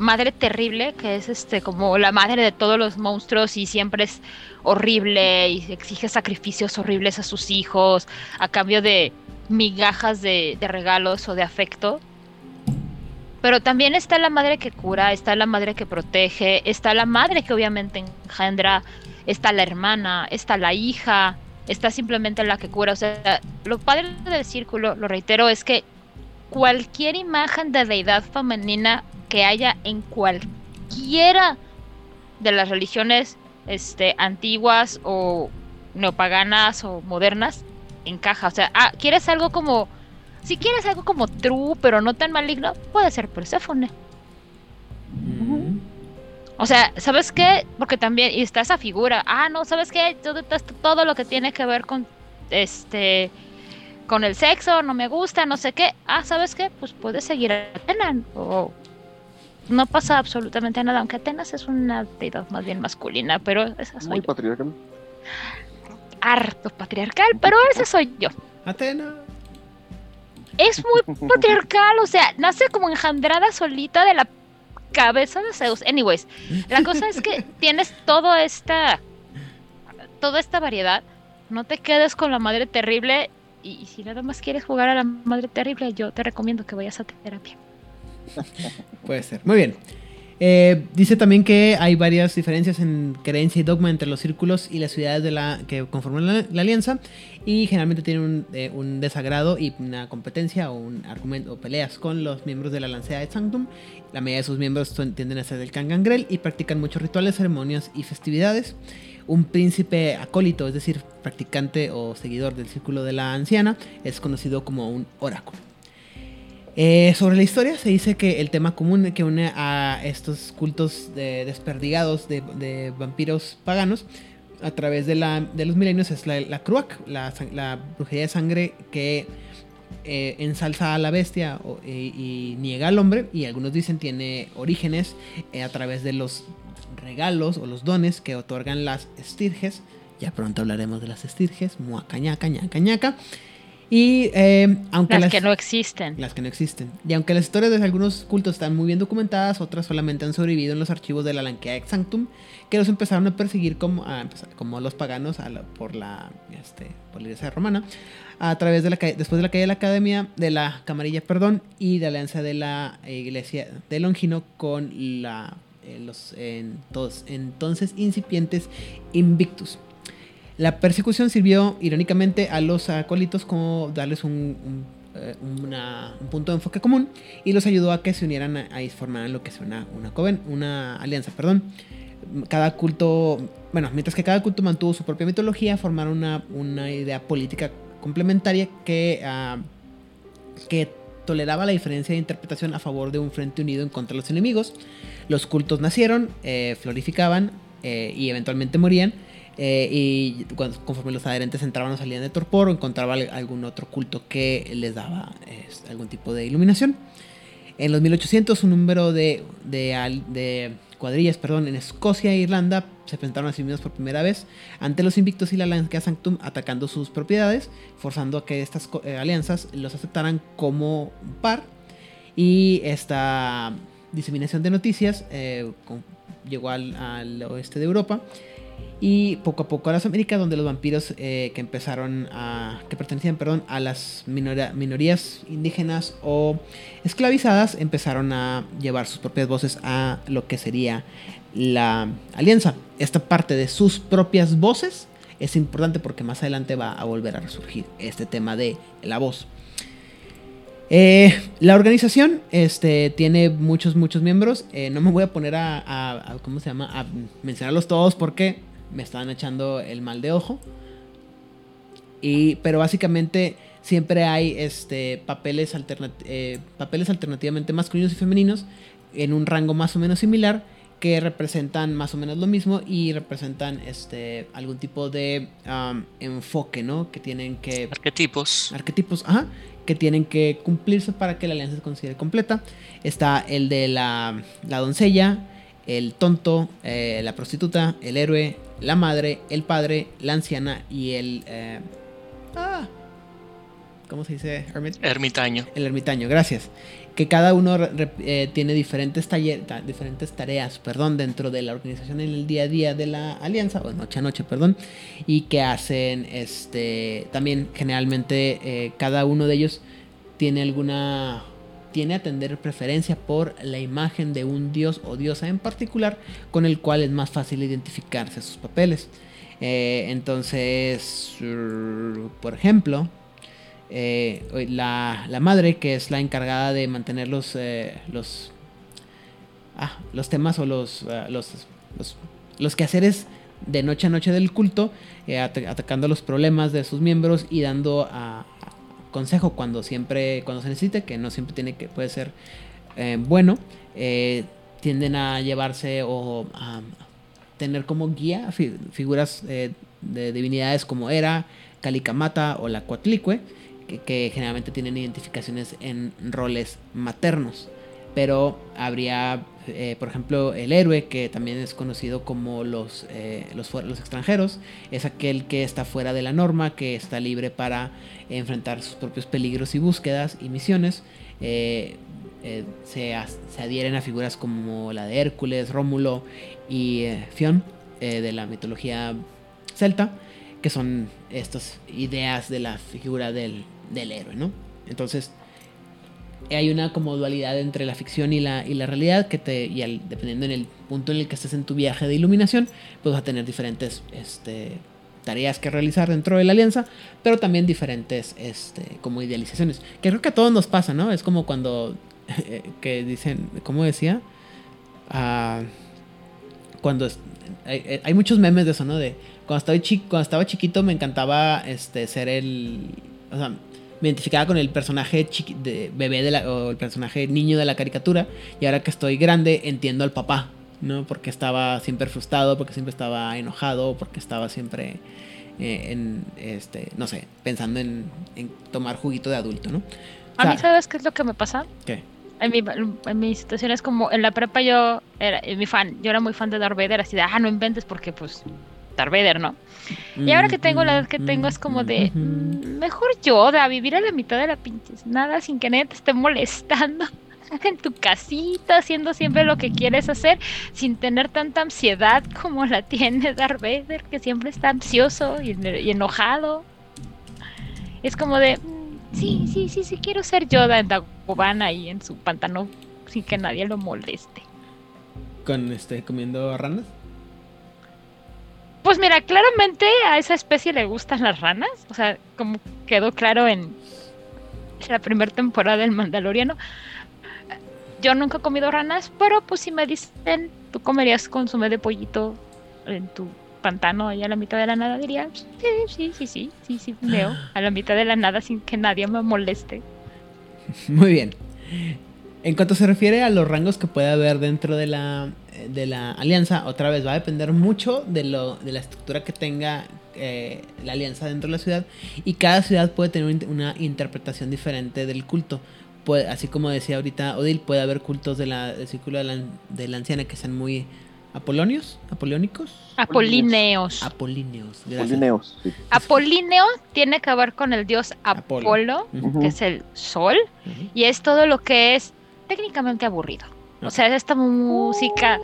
madre terrible, que es este como la madre de todos los monstruos y siempre es horrible y exige sacrificios horribles a sus hijos a cambio de migajas de, de regalos o de afecto. Pero también está la madre que cura, está la madre que protege, está la madre que obviamente engendra, está la hermana, está la hija, está simplemente la que cura. O sea, lo padre del círculo, lo reitero, es que cualquier imagen de deidad femenina que haya en cualquiera de las religiones este, antiguas o neopaganas o modernas encaja. O sea, ah, ¿quieres algo como... Si quieres algo como true, pero no tan maligno, puede ser Perséfone. Mm. O sea, ¿sabes qué? Porque también y está esa figura. Ah, no, ¿sabes qué? Todo, todo- todo lo que tiene que ver con este con el sexo, no me gusta, no sé qué. Ah, ¿sabes qué? Pues puedes seguir a Atenas. O no pasa absolutamente nada, aunque Atenas es una deidad más bien masculina, pero esa soy Muy yo. patriarcal. Harto patriarcal, pero esa soy yo. Atena. Es muy patriarcal, o sea, nace como engendrada solita de la cabeza de Zeus. Anyways, la cosa es que tienes toda esta toda esta variedad. No te quedes con la madre terrible y, si nada más quieres jugar a la madre terrible, yo te recomiendo que vayas a terapia. Puede ser. Muy bien. Eh, dice también que hay varias diferencias en creencia y dogma entre los círculos y las ciudades de la, que conforman la, alianza y generalmente tienen un, eh, un desagrado y una competencia o un argumento o peleas con los miembros de la Lancea de Sanctum. La mayoría de sus miembros tienden a ser del clan Gangrel y practican muchos rituales, ceremonias y festividades. Un príncipe acólito, es decir, practicante o seguidor del círculo de la anciana, es conocido como un oráculo. Eh, sobre la historia se dice que el tema común que une a estos cultos de- desperdigados de, vampiros paganos a través de, los milenios es la, la la, brujería de sangre que eh, ensalza a la bestia y niega al hombre y algunos dicen tiene orígenes eh, a través de los regalos o los dones que otorgan las estirges. Ya pronto hablaremos de las estirges, muacañaca, ñaca, ñaca. Y eh, aunque Las las- que no existen. las que no existen. Y aunque las historias de algunos cultos están muy bien documentadas, otras solamente han sobrevivido en los archivos de la Lanquea Ex Sanctum, que los empezaron a perseguir como, a como los paganos a la- por, la, este, por la iglesia romana, a través de la después de la caída de la academia, de la camarilla, perdón, y de la alianza de la iglesia de Longino con la, eh, los entonces incipientes Invictus. La persecución sirvió irónicamente a los acólitos como darles un, un, eh, punto de enfoque común y los ayudó a que se unieran a, y formaran lo que es una, una, coven- una alianza. Perdón. Cada culto, bueno, mientras que cada culto mantuvo su propia mitología, formaron una, una idea política complementaria que, ah, que toleraba la diferencia de interpretación a favor de un frente unido en contra de los enemigos. Los cultos nacieron, eh, florificaban eh, y eventualmente morían. eh, y conforme los adherentes entraban o salían de torpor o encontraban al- algún otro culto que les daba algún tipo de iluminación. En los 1800 un número de, de cuadrillas perdón, en Escocia e Irlanda se presentaron a sí por primera vez ante los invictos y la Lancia Sanctum atacando sus propiedades, forzando a que estas eh, alianzas los aceptaran como un par. Y esta diseminación de noticias eh, llegó al oeste de Europa. Y poco a poco a las Américas, donde los vampiros eh, que empezaron a. que pertenecían, perdón, a las minora- minorías indígenas o esclavizadas, empezaron a llevar sus propias voces a lo que sería la alianza. Esta parte de sus propias voces es importante porque más adelante va a volver a resurgir este tema de la voz. Eh, la organización este, tiene muchos, muchos miembros. Eh, no me voy a poner a- ¿cómo se llama? A mencionarlos todos porque me están echando el mal de ojo. Y, pero básicamente siempre hay este, papeles, alternat- eh, papeles alternativamente masculinos y femeninos en un rango más o menos similar que representan más o menos lo mismo y representan este, algún tipo de enfoque, ¿no? Que tienen que Arquetipos. arquetipos, ajá, que tienen que cumplirse para que la alianza se considere completa. Está el de la, la doncella, el tonto, eh, la prostituta, el héroe, la madre, el padre, la anciana y el... eh, ah, ¿Cómo se dice? Hermit? Ermitaño. El ermitaño, gracias. Que cada uno eh, tiene diferentes, taller- ta- diferentes tareas perdón, dentro de la organización en el día a día de la alianza, o noche a noche, perdón, y que hacen este también generalmente eh, cada uno de ellos tiene alguna tiene a tener preferencia por la imagen de un dios o diosa en particular con el cual es más fácil identificarse sus papeles. Eh, entonces, uh, por ejemplo, eh, la, la madre, que es la encargada de mantener los, eh, los, ah, los temas o los, ah, los, los, los quehaceres de noche a noche del culto, ata- atacando los problemas de sus miembros y dando a consejo cuando siempre cuando se necesite, que no siempre tiene que puede ser eh, bueno, eh, tienden a llevarse o a tener como guía fi- figuras eh, de divinidades como Hera, Calicamata o la Coatlicue, que, que generalmente tienen identificaciones en roles maternos. Pero habría, eh, por ejemplo, el héroe, que también es conocido como los, eh, los, extranjeros, es aquel que está fuera de la norma, que está libre para enfrentar sus propios peligros y búsquedas y misiones. Eh, se, adhieren a figuras como la de Hércules, Rómulo y Fion de la mitología celta, que son estas ideas de la figura del, del héroe, ¿no? Entonces, hay una como dualidad entre la ficción y la, y la realidad que te, y al- dependiendo en el punto en el que estés en tu viaje de iluminación, pues vas a tener diferentes este, tareas que realizar dentro de la alianza, pero también diferentes este, como idealizaciones, que creo que a todos nos pasa, ¿no? Es como cuando, eh, que dicen, ¿cómo decía? Ah, cuando hay, hay- muchos memes de eso, ¿no? De cuando estaba, chi- cuando estaba chiquito me encantaba este, ser el... O sea, me identificaba con el personaje chiqui- de bebé de la, o el personaje niño de la caricatura y ahora que estoy grande entiendo al papá, ¿no? Porque estaba siempre frustrado, porque siempre estaba enojado, porque estaba siempre eh, en, este, no sé, pensando en, en tomar juguito de adulto, ¿no? O A mí, ¿sabes qué es lo que me pasa? ¿qué? En mi, en mi situación es como, en la prepa yo era mi fan, yo era muy fan de Darth Vader, así de, ah, no inventes porque pues Darth Vader, ¿no? Y ahora que tengo la edad que tengo es como de, mm, mejor Yoda, vivir a la mitad de la pinches, nada sin que nadie te esté molestando. En tu casita, haciendo siempre lo que quieres hacer, sin tener tanta ansiedad como la tiene Darth Vader, que siempre está ansioso y, y enojado. Es como de, mm, sí, sí, sí, sí, quiero ser Yoda en Dagobah ahí en su pantano, sin que nadie lo moleste. Con este, comiendo ranas. Pues mira, claramente a esa especie le gustan las ranas. O sea, como quedó claro en la primera temporada del Mandaloriano. Yo nunca he comido ranas, pero pues si me dicen, tú comerías consume de pollito en tu pantano allá a la mitad de la nada, diría, sí, sí, sí, sí, sí, sí, veo a la mitad de la nada sin que nadie me moleste. Muy bien. En cuanto se refiere a los rangos que puede haber dentro de la, de la alianza, otra vez va a depender mucho de, lo, de la estructura que tenga eh, la alianza dentro de la ciudad y cada ciudad puede tener un- una interpretación diferente del culto. Puede, así como decía ahorita Odil, puede haber cultos de la, del círculo de la, de la anciana que sean muy apolonios, apolónicos, Apolíneos. apolíneos. gracias. Polineos, sí. Apolíneo tiene que ver con el dios Apolo. Que es el sol, y es todo lo que es técnicamente aburrido. O sea, es esta música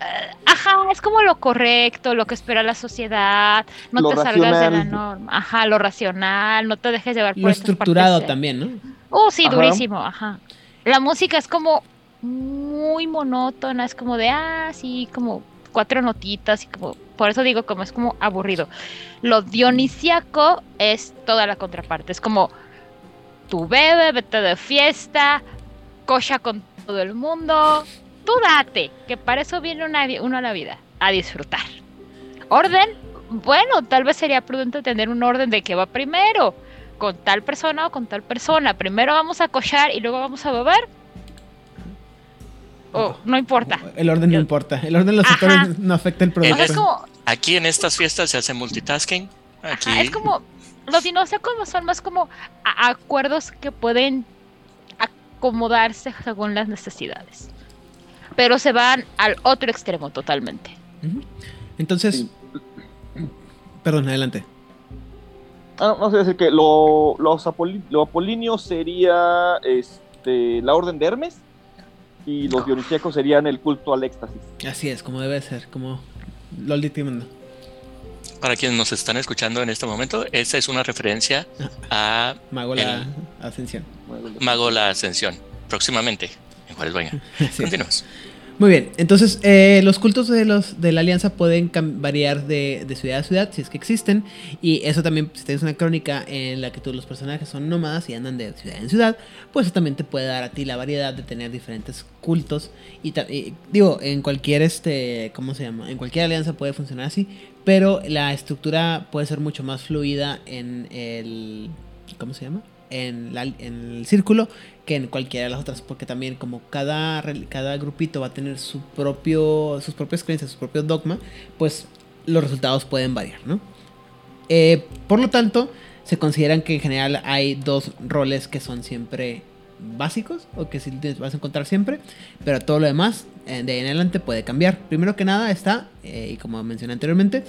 eh, ajá, es como lo correcto, lo que espera la sociedad, no Lo te salgas de la norma, ajá, lo racional, no te dejes llevar por Lo estructurado partes, también, ¿no? Oh, sí, Ajá. durísimo, ajá. La música es como muy monótona, es como de, ah, sí, como cuatro notitas y como, por eso digo como es como aburrido. Lo dionisiaco es toda la contraparte, es como, tú bebe, vete de fiesta, cocha con todo el mundo, tú date, que para eso viene una uno a la vida, a disfrutar. Orden, bueno, tal vez sería prudente tener un orden de que va primero con tal persona o con tal persona. Primero vamos a cochar y luego vamos a beber. Oh, no importa. El orden no Yo- importa. El orden de los Ajá. no afecta el O producto. es como, Aquí en estas fiestas se hace multitasking. Aquí ajá, es como, los dinosaurios son más como a- acuerdos que pueden acomodarse según las necesidades. Pero se van al otro extremo totalmente. Entonces, Sí. perdón, adelante. Ah, no sé decir que lo, los apoli- lo apolíneo sería este, la orden de Hermes y los dionisíacos serían el culto al éxtasis. Así es, como debe ser, como LOL dictamando. Para quienes nos están escuchando en este momento, esa es una referencia a Mago la ascensión. Mago la Ascensión, próximamente en Juárez Baña. Continuamos. Muy bien, entonces eh, los cultos de los de la alianza pueden variar de, ciudad a ciudad si es que existen y eso también si tienes una crónica en la que todos los personajes son nómadas y andan de ciudad en ciudad, pues eso también te puede dar a ti la variedad de tener diferentes cultos y, y digo en cualquier este cómo se llama en cualquier alianza puede funcionar así, pero la estructura puede ser mucho más fluida en el cómo se llama en, la- en el círculo que en cualquiera de las otras, porque también como cada, cada grupito va a tener su propio, sus propias creencias, su propio dogma, pues los resultados pueden variar, ¿no? Eh, por lo tanto, se consideran que en general hay dos roles que son siempre básicos o que sí vas a encontrar siempre, pero todo lo demás eh, de ahí en adelante puede cambiar. Primero que nada está, eh, y como mencioné anteriormente,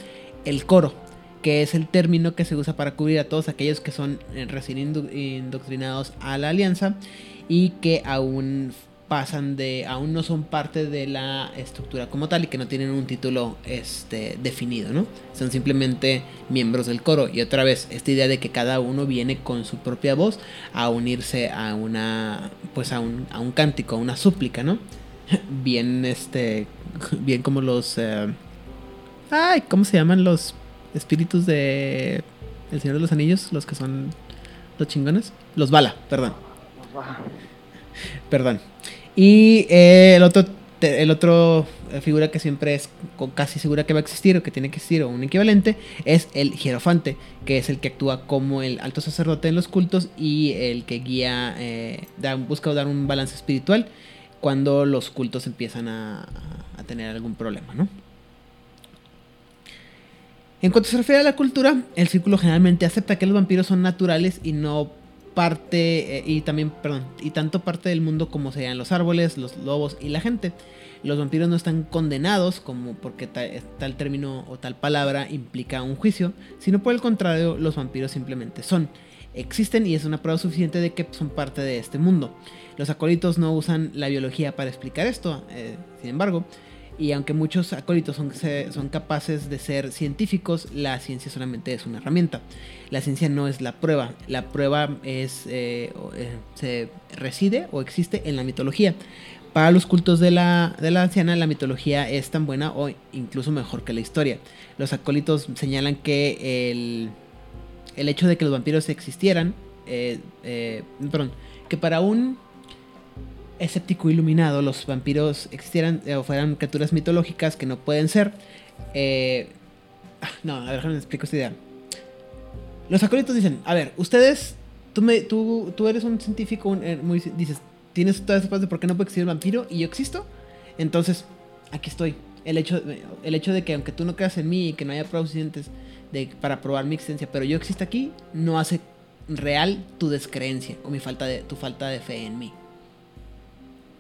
el coro, que es el término que se usa para cubrir a todos aquellos que son recién indoctrinados a la alianza y que aún pasan de aún no son parte de la estructura como tal y que no tienen un título este definido, ¿no? Son simplemente miembros del coro y otra vez esta idea de que cada uno viene con su propia voz a unirse a una pues a un, a un cántico, a una súplica, ¿no? Bien este bien como los eh, ay, ¿cómo se llaman los espíritus de El Señor de los Anillos, los que son los chingones? Los Bala, perdón. Perdón. Y eh, el otro, el otro eh, figura que siempre es casi segura que va a existir o que tiene que existir o un equivalente es el hierofante, que es el que actúa como el alto sacerdote en los cultos y el que guía, eh, busca dar un balance espiritual cuando los cultos empiezan a, a tener algún problema, ¿no? En cuanto se refiere a la cultura, el círculo generalmente acepta que los vampiros son naturales y no parte eh, y también, perdón, y tanto parte del mundo como sean los árboles, los lobos y la gente. Los vampiros no están condenados como porque eh, tal término o tal palabra implica un juicio, sino por el contrario, los vampiros simplemente son. Existen y es una prueba suficiente de que son parte de este mundo. Los acólitos no usan la biología para explicar esto, eh, sin embargo, y aunque muchos acólitos son, son capaces de ser científicos, la ciencia solamente es una herramienta. La ciencia no es la prueba. La prueba es eh, eh, se reside o existe en la mitología. Para los cultos de la, de la anciana, la mitología es tan buena o incluso mejor que la historia. Los acólitos señalan que el, el hecho de que los vampiros existieran, eh, perdón, que para un escéptico iluminado los vampiros existieran eh, o fueran criaturas mitológicas que no pueden ser. eh, ah, no, a ver, déjame explico esta idea. Los acólitos dicen, a ver, ustedes, tú, me, tú, tú eres un científico, eh, muy, dices, tienes todas esas de por qué no puede existir un vampiro y yo existo. Entonces, aquí estoy. El hecho, el hecho de que aunque tú no creas en mí y que no haya pruebas suficientes de, para probar mi existencia, pero yo existo aquí, no hace real tu descreencia o mi falta de, tu falta de fe en mí.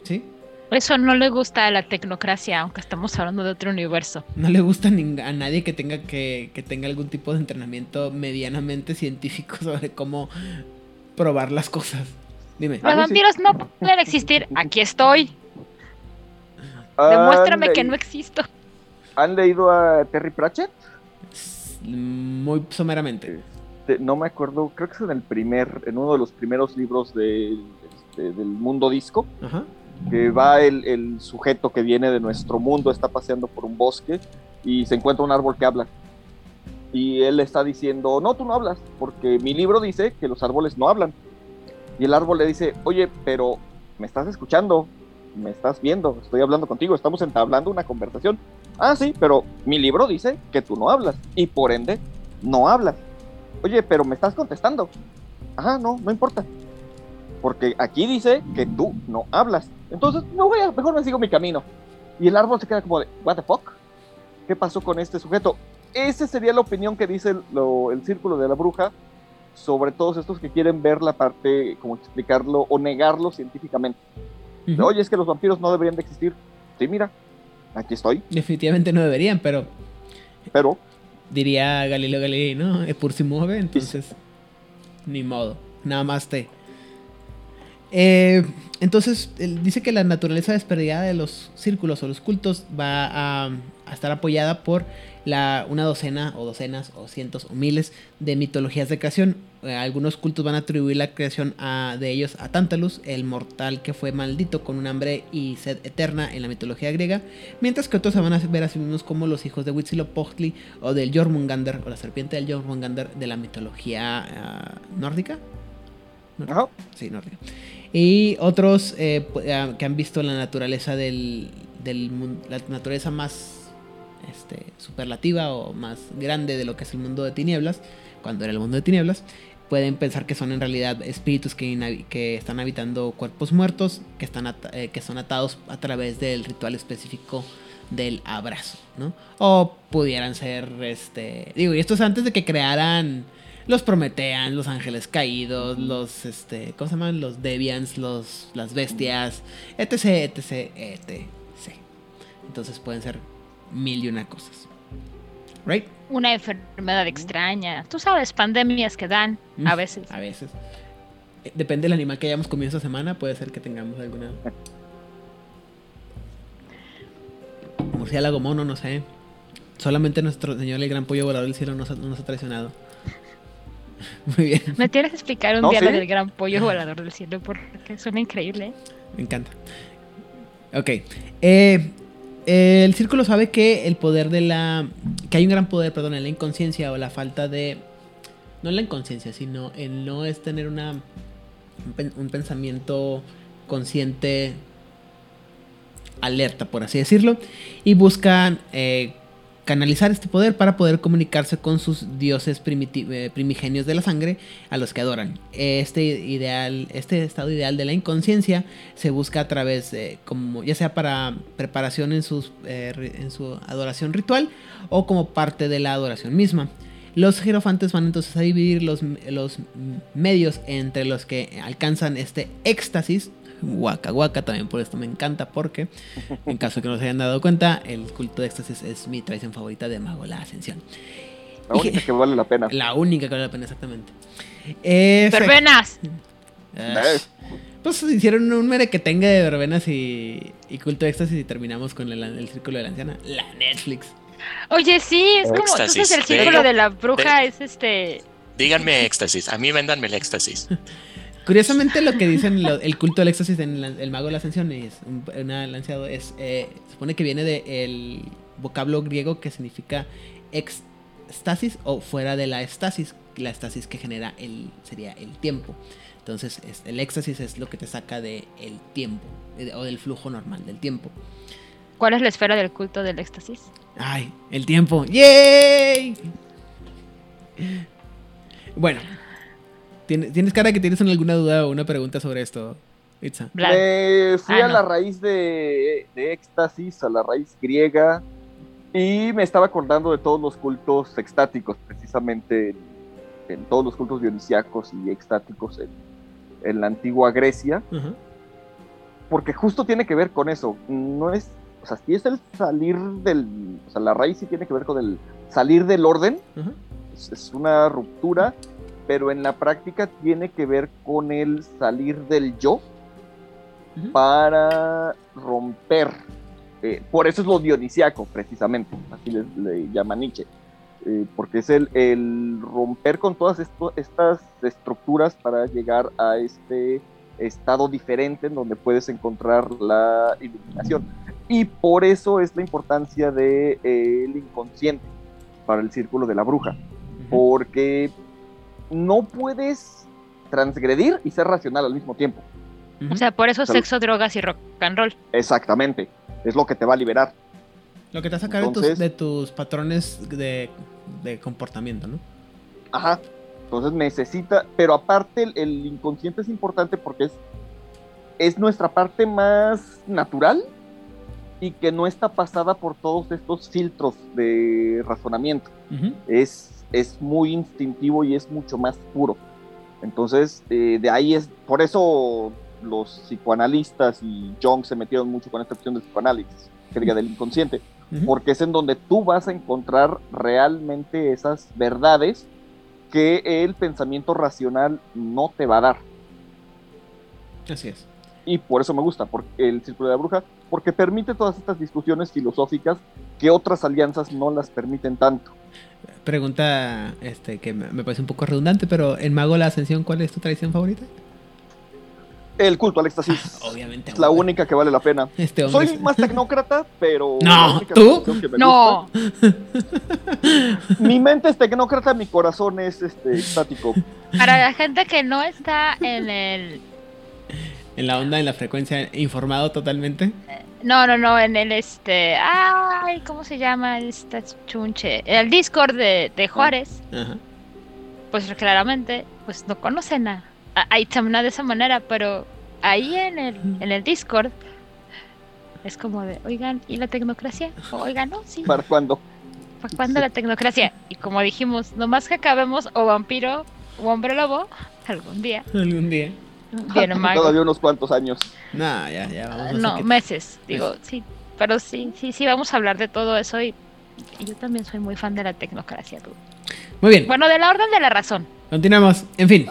¿Sí? Eso no le gusta a la tecnocracia, aunque estamos hablando de otro universo. No le gusta a nadie que tenga que, que tenga algún tipo de entrenamiento medianamente científico sobre cómo probar las cosas. Dime. Los sí. vampiros no pueden existir. Aquí estoy. Demuéstrame ¿Han que no existo. ¿Han leído a Terry Pratchett? Muy someramente. Este, no me acuerdo, creo que es en el primer, en uno de los primeros libros del, este, del mundo disco, Ajá. Que va el, el sujeto que viene de nuestro mundo, está paseando por un bosque y se encuentra un árbol que habla. Y él está diciendo, no, tú no hablas, porque mi libro dice que los árboles no hablan. Y el árbol le dice, oye, pero me estás escuchando, me estás viendo, estoy hablando contigo, estamos entablando una conversación. Ah, sí, pero mi libro dice que tú no hablas y por ende no hablas. Oye, pero me estás contestando. Ajá, no, no importa. Porque aquí dice que tú no hablas. Entonces, no voy a, mejor me sigo mi camino. Y el árbol se queda como de, ¿What the fuck? ¿Qué pasó con este sujeto? Esa sería la opinión que dice el, lo- el círculo de la bruja sobre todos estos que quieren ver la parte, como explicarlo o negarlo científicamente. Oye, es que los vampiros no deberían de existir. Sí, mira, aquí estoy, Definitivamente no deberían, pero pero diría Galileo Galilei, ¿no? Es por si mueve, entonces ni modo, nada más te. Eh, entonces, dice que la naturaleza desperdigada de los círculos o los cultos va a, estar apoyada por una docena o docenas o cientos o miles de mitologías de creación. Eh, algunos cultos van a atribuir la creación de ellos a Tantalus, el mortal que fue maldito con un hambre y sed eterna en la mitología griega, mientras que otros se van a ver a sí mismos como los hijos de Huitzilopochtli o del Jormungandr o la serpiente del Jormungandr de la mitología ah, nórdica. Ajá, Sí, nórdica. Y otros eh, ah, que han visto la naturaleza del, del la naturaleza más este, superlativa o más grande de lo que es el mundo de tinieblas, cuando era el mundo de tinieblas, pueden pensar que son en realidad espíritus que, que están habitando cuerpos muertos, que, están eh, que son atados a través del ritual específico del abrazo, ¿no? O pudieran ser, este, digo, y esto es antes de que crearan los Prometean, los ángeles caídos, los, este, ¿cómo se llaman? Los Deviants, los, las bestias, etc, etc, etc. Entonces pueden ser mil y una cosas. ¿Right? Una enfermedad extraña. Tú sabes, pandemias que dan a veces. A veces. Eh, Depende del animal que hayamos comido esta semana, puede ser que tengamos alguna... Murciélago mono, no sé. Solamente nuestro señor el gran pollo volador del cielo nos ha, nos ha traicionado. Muy bien, ¿Me tienes que explicar un No, día sí. lo del gran pollo volador del cielo? Porque suena increíble. ¿eh? me encanta. Ok. eh, el círculo sabe que el poder de la... Que hay un gran poder, perdón, en la inconsciencia o la falta de... No en la inconsciencia, sino el no es tener una... Un, pen- un pensamiento consciente alerta, por así decirlo, y buscan eh, canalizar este poder para poder comunicarse con sus dioses eh, primigenios de la sangre a los que adoran. Este ideal, este estado ideal de la inconsciencia se busca a través de, como ya sea para preparación en, sus, eh, en su adoración ritual o como parte de la adoración misma. Los jerofantes van entonces a dividir los, los medios entre los que alcanzan este éxtasis. Waka waka también por esto me encanta porque en caso que no se hayan dado cuenta el culto de éxtasis es mi tradición favorita de Mago la Ascensión. la única que vale la pena. La única que vale la pena exactamente. Eh, ¡Verbenas! Pues hicieron un merequetengue de verbenas y, y culto de éxtasis y terminamos con el, el círculo de la anciana. La Netflix. Oye, sí, es como. Éxtasis, Entonces el círculo de la bruja es este. Díganme éxtasis. A mí véndanme el éxtasis. Curiosamente lo que dicen lo- el culto del éxtasis en la- el mago de la ascensión es un, una lanceado es eh, se supone que viene del vocablo griego que significa extasis o fuera de la estasis la estasis que genera el sería el tiempo entonces es- el éxtasis es lo que te saca de el tiempo eh, o del flujo normal del tiempo ¿Cuál es la esfera del culto del éxtasis? Ay, el tiempo. ¡Yay! Bueno, ¿tienes, tienes cara que tienes alguna duda o una pregunta sobre esto, Itza? Me fui Ah, a no. la raíz de, de éxtasis, a la raíz griega, y me estaba acordando de todos los cultos extáticos, precisamente en, en todos los cultos dionisíacos y extáticos en, en la antigua Grecia, porque justo tiene que ver con eso. No es, o sea, sí es el salir del, o sea, la raíz sí tiene que ver con el salir del orden, es una ruptura, pero en la práctica tiene que ver con el salir del yo para romper Eh, por eso es lo dionisiaco, precisamente, así le, le llama Nietzsche. Eh, porque es el, el romper con todas esto- estas estructuras para llegar a este estado diferente en donde puedes encontrar la iluminación. Y por eso es la importancia del inconsciente para el círculo de la bruja, porque no puedes transgredir y ser racional al mismo tiempo. O sea, por eso Salud. sexo, drogas y rock and roll. Exactamente, es lo que te va a liberar. Lo que te va a sacar de, tus, Entonces- de tus patrones de, de comportamiento, ¿no? Ajá. Entonces necesita, pero aparte el, el inconsciente es importante porque es, es nuestra parte más natural y que no está pasada por todos estos filtros de razonamiento. Es, es muy instintivo y es mucho más puro. Entonces, eh, de ahí es, por eso los psicoanalistas y Jung se metieron mucho con esta opción del psicoanálisis, que diga del inconsciente, porque es en donde tú vas a encontrar realmente esas verdades que el pensamiento racional no te va a dar. Así es. Y por eso me gusta, porque el Círculo de la Bruja, porque permite todas estas discusiones filosóficas que otras alianzas no las permiten tanto. Pregunta este que me parece un poco redundante, pero en Mago la Ascensión, ¿cuál es tu tradición favorita? El culto al éxtasis Obviamente. es la hombre. única que vale la pena. Este Soy es- más tecnócrata, pero... No, ¿tú? No, Mi mente es tecnócrata, mi corazón es este, estático. para la gente que no está en el... en la onda, en la frecuencia, informado totalmente. No, no, no, en el este... Ay, ¿cómo se llama esta chunche? El Discord de, de Juárez. Ajá. pues claramente pues no conocen a, a, a Itzamna de esa manera, pero ahí en el, en el Discord es como de, oigan, ¿y la tecnocracia? Oigan, no, sí, ¿Para cuándo? ¿para cuándo la tecnocracia? Y como dijimos, nomás que acabemos o vampiro o hombre lobo, algún día, Algún día. Todavía unos cuantos años. No, ya, ya vamos a hacer No, que- meses, digo, sí, pero sí, sí, sí, vamos a hablar de todo eso y, yo también soy muy fan de la tecnocracia, tú. Muy bien. Bueno, de la orden de la razón. Continuamos. En fin.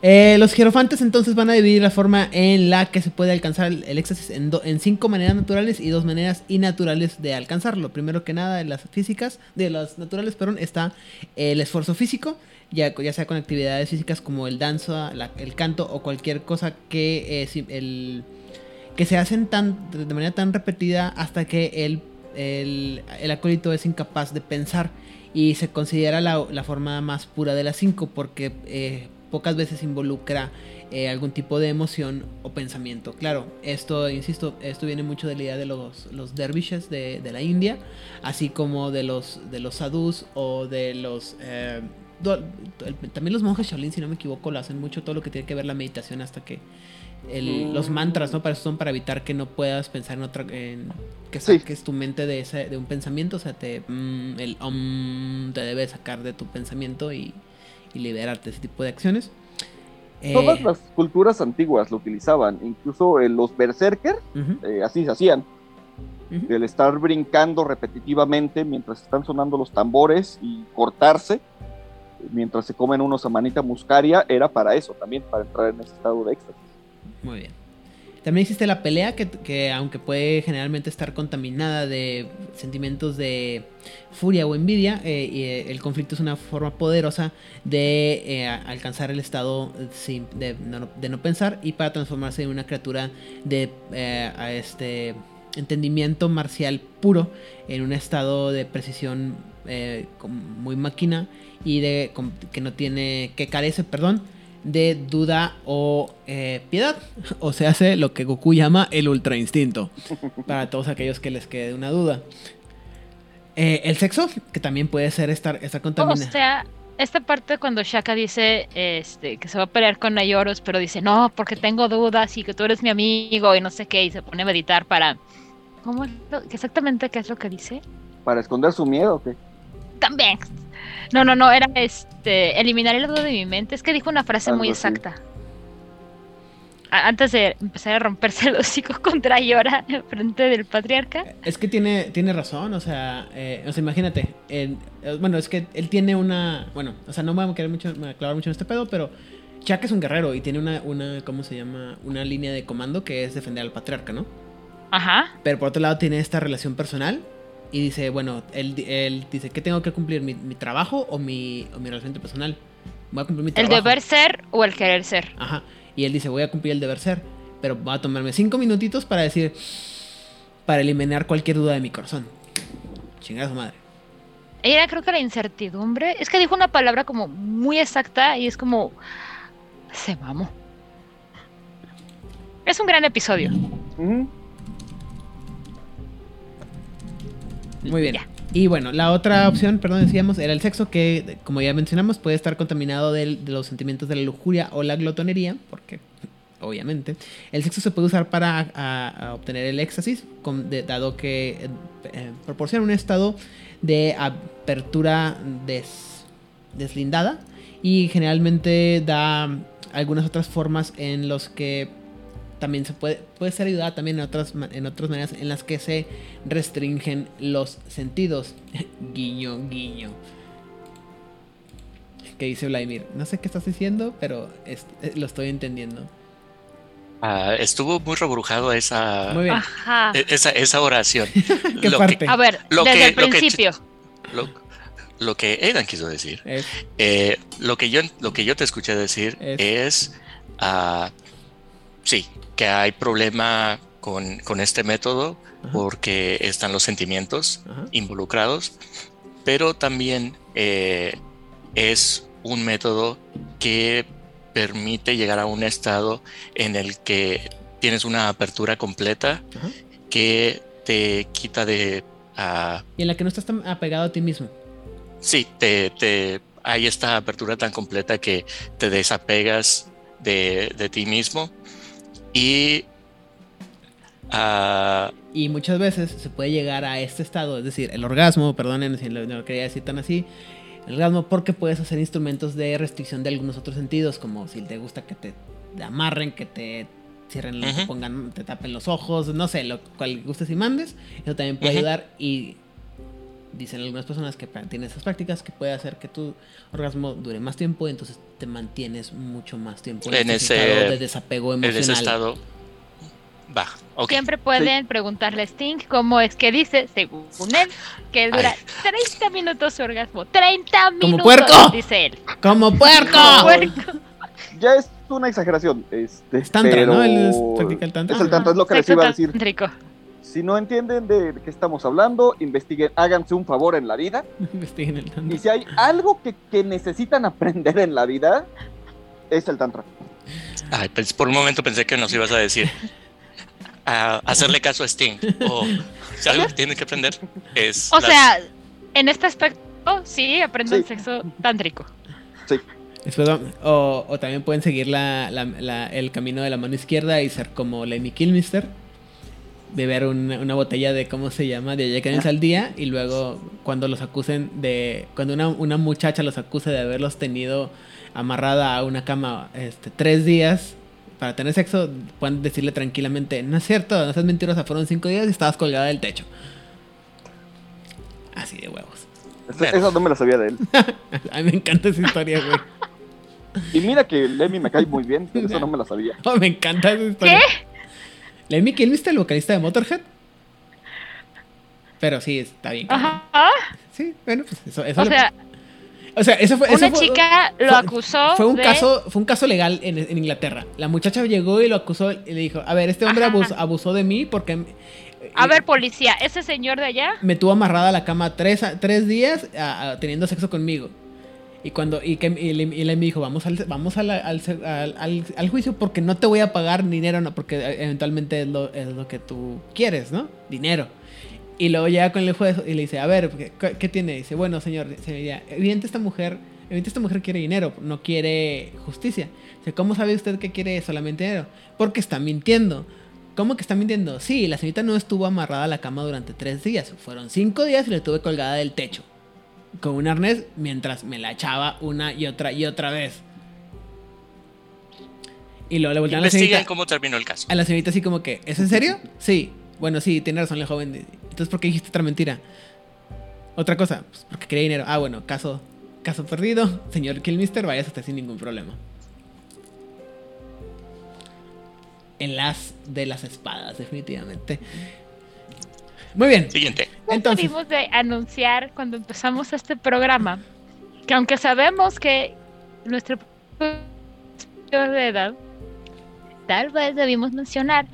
Eh, los hierofantes entonces van a dividir la forma en la que se puede alcanzar el, el éxtasis en, do- en cinco maneras naturales y dos maneras innaturales de alcanzarlo. Primero que nada, en las físicas, de las naturales, perdón, está el esfuerzo físico, ya, ya sea con actividades físicas como el danza, el canto o cualquier cosa que, eh, el, que se hacen tan, de manera tan repetida hasta que el, el, el acólito es incapaz de pensar y se considera la, la forma más pura de las cinco porque eh, pocas veces involucra eh, algún tipo de emoción o pensamiento. Claro, esto, insisto, esto viene mucho de la idea de los, los dervishes de, de la India, así como de los, de los sadhus o de los... también los monjes Shaolin, si no me equivoco, lo hacen mucho todo lo que tiene que ver la meditación hasta que el- los mantras, ¿no? Para eso son para evitar que no puedas pensar en otra, en, que Sí. saques tu mente de ese, de un pensamiento, o sea, te, mm, el om te debe sacar de tu pensamiento y, y liberarte de ese tipo de acciones. Eh, Todas las culturas antiguas lo utilizaban, incluso eh, los berserker, eh, así se hacían. El estar brincando repetitivamente mientras están sonando los tambores y cortarse mientras se comen unos a manita muscaria era para eso también, para entrar en ese estado de éxtasis. Muy bien. También existe la pelea que, que aunque puede generalmente estar contaminada de sentimientos de furia o envidia, eh, y, eh, el conflicto es una forma poderosa de eh, alcanzar el estado sin- de, no, de no pensar y para transformarse en una criatura de este entendimiento marcial puro en un estado de precisión eh, muy máquina y de que no tiene que carece, perdón, de duda o eh, piedad. O se hace lo que Goku llama el ultra instinto. Para todos aquellos que les quede una duda. Eh, el sexo, que también puede ser estar, estar O contaminado. sea, esta parte cuando Shaka dice este, que se va a pelear con Nayoros, pero dice, no, porque tengo dudas y que tú eres mi amigo y no sé qué, y se pone a meditar para... ¿Cómo es lo- exactamente qué es lo que dice? Para esconder su miedo, ¿o qué? También. No, no, no, era este, eliminar el duda de mi mente. Es que dijo una frase muy Algo exacta. Antes de empezar a romperse los hocico contra Yora en frente del patriarca. Es que tiene, tiene razón, o sea, eh, o sea, imagínate, eh, bueno, es que él tiene una, bueno, o sea, no me voy a querer mucho, me voy a clavar mucho en este pedo, pero Chuck es un guerrero y tiene una, una, ¿cómo se llama? Una línea de comando que es defender al patriarca, ¿no? Ajá. Pero por otro lado tiene esta relación personal. Y dice, bueno, él, él dice, ¿qué tengo que cumplir? ¿Mi, mi trabajo o mi, o mi relación personal? Voy a cumplir mi El trabajo. deber ser o el querer ser. Ajá. Y él dice, voy a cumplir el deber ser. Pero voy a tomarme cinco minutitos para decir, para eliminar cualquier duda de mi corazón. Chingar a su madre. Era creo que la incertidumbre. Es que dijo una palabra como muy exacta y es como... Se mamó. Es un gran episodio. Ujú. Muy bien. Ya. Y bueno, la otra opción, perdón, decíamos, era el sexo, que como ya mencionamos, puede estar contaminado del- de, los sentimientos de la lujuria o la glotonería, porque obviamente el sexo se puede usar para a- a obtener el éxtasis, con- de- dado que eh, eh, proporciona un estado de apertura des- deslindada y generalmente da algunas otras formas en los que también se puede, puede ser ayudada también en otras, en otras maneras en las que se restringen los sentidos. guiño, guiño. ¿Qué dice Vladimir? No sé qué estás diciendo, pero es- eh, lo estoy entendiendo. Ah, estuvo muy rebrujado esa, Muy bien. Ajá. e- esa, esa oración. ¿Qué Lo parte? que, A ver, lo desde que- el lo que- principio. lo, lo que Aidan quiso decir, Es- eh, lo, que yo, lo que yo te escuché decir Es- es, ah, sí, que hay problema con, con este método Ajá. porque están los sentimientos Ajá. involucrados, pero también eh, es un método que permite llegar a un estado en el que tienes una apertura completa Ajá. que te quita de... ah, Y en la que no estás tan apegado a ti mismo. sí, te, te- hay esta apertura tan completa que te desapegas de, de ti mismo y... ah, Y muchas veces se puede llegar a este estado, es decir, el orgasmo, perdonen si lo, no lo quería decir tan así, el orgasmo porque puedes hacer instrumentos de restricción de algunos otros sentidos, como si te gusta que te amarren, que te cierren, te Ujú. pongan, te tapen los ojos, no sé, lo cual gustes y mandes, eso también puede ayudar y dicen algunas personas que tienen esas prácticas que puede hacer que tu orgasmo dure más tiempo y entonces te mantienes mucho más tiempo En ese- estado de desapego en emocional. ese estado... Va, ok. Siempre pueden preguntarle a Sting cómo es que dice, según él, que dura 30 minutos su orgasmo. 30 ¡Como minutos, puerco! dice él. ¡Como puerco! Como puerco. Ya es una exageración. Este, Es tantra, pero... ¿no? Él es- practica el tantra. Es el tantra, es lo que les iba a decir. tántrico. Si no entienden de qué estamos hablando, investiguen, háganse un favor en la vida. Investiguen el tantra. Y si hay algo que, que necesitan aprender en la vida, es el tantra. Ay, pues, por un momento pensé que nos ibas a decir a hacerle caso a Sting. O si algo que tiene que aprender es. O sea, en este aspecto, sí, aprendan Sí. sexo tántrico. Después va- o, o también pueden seguir la- la- la- el camino de la mano izquierda y ser como Lemmy Kilmister. Beber una, una botella de, ¿cómo se llama? De Jack Daniels al día. Y luego, cuando los acusen de. Cuando una, una muchacha los acuse de haberlos tenido amarrada a una cama este, tres días para tener sexo, pueden decirle tranquilamente: No es cierto, no seas mentirosa, fueron cinco días y estabas colgada del techo. Así de huevos. Claro. esa no me la sabía de él. A mí me encanta esa historia, güey. Y mira que Lemmy me cae muy bien, pero esa no me la sabía. Oh, me encanta esa historia. Lemmy Kilmister, el vocalista de Motorhead. Pero sí, está bien. Ajá. Sí, bueno, pues eso, eso O le- sea, o sea, eso fue, eso una fue- chica lo fue- acusó Fue un de... caso, fue un caso legal en, en Inglaterra. La muchacha llegó y lo acusó y le dijo, a ver, este hombre Ajá. abusó, de mí porque A y- ver, policía, ese señor de allá... me tuvo amarrada a la cama tres, tres días a- a- teniendo sexo conmigo. Y cuando y, que, le, me dijo, vamos al vamos la- al, juicio porque no te voy a pagar dinero, no, porque eventualmente es lo, es lo que tú quieres, ¿no? Dinero. Y luego llega con el juez y le dice, a ver, ¿qué, tiene? Dice, bueno, señor, señoría, evidente esta mujer, evidente esta mujer quiere dinero, no quiere justicia. Dice, ¿cómo sabe usted que quiere solamente dinero? Porque está mintiendo. ¿Cómo que está mintiendo? Sí, la señorita no estuvo amarrada a la cama durante tres días. Fueron cinco días y le tuve colgada del techo. Con un arnés mientras me la echaba una y otra y otra vez. Y luego le voltean a la señorita, cómo terminó el caso. a la señorita así como que, ¿es en serio? Sí. Bueno, sí, tiene razón la joven. Entonces, ¿por qué dijiste otra mentira? Otra cosa, pues porque quería dinero. Ah, bueno, caso, caso perdido. Señor Killmister, vayas hasta sin ningún problema. en las de las espadas, definitivamente. Muy bien. Siguiente. Entonces, Debimos de anunciar cuando empezamos este programa que aunque sabemos que nuestro de edad, tal vez debimos mencionar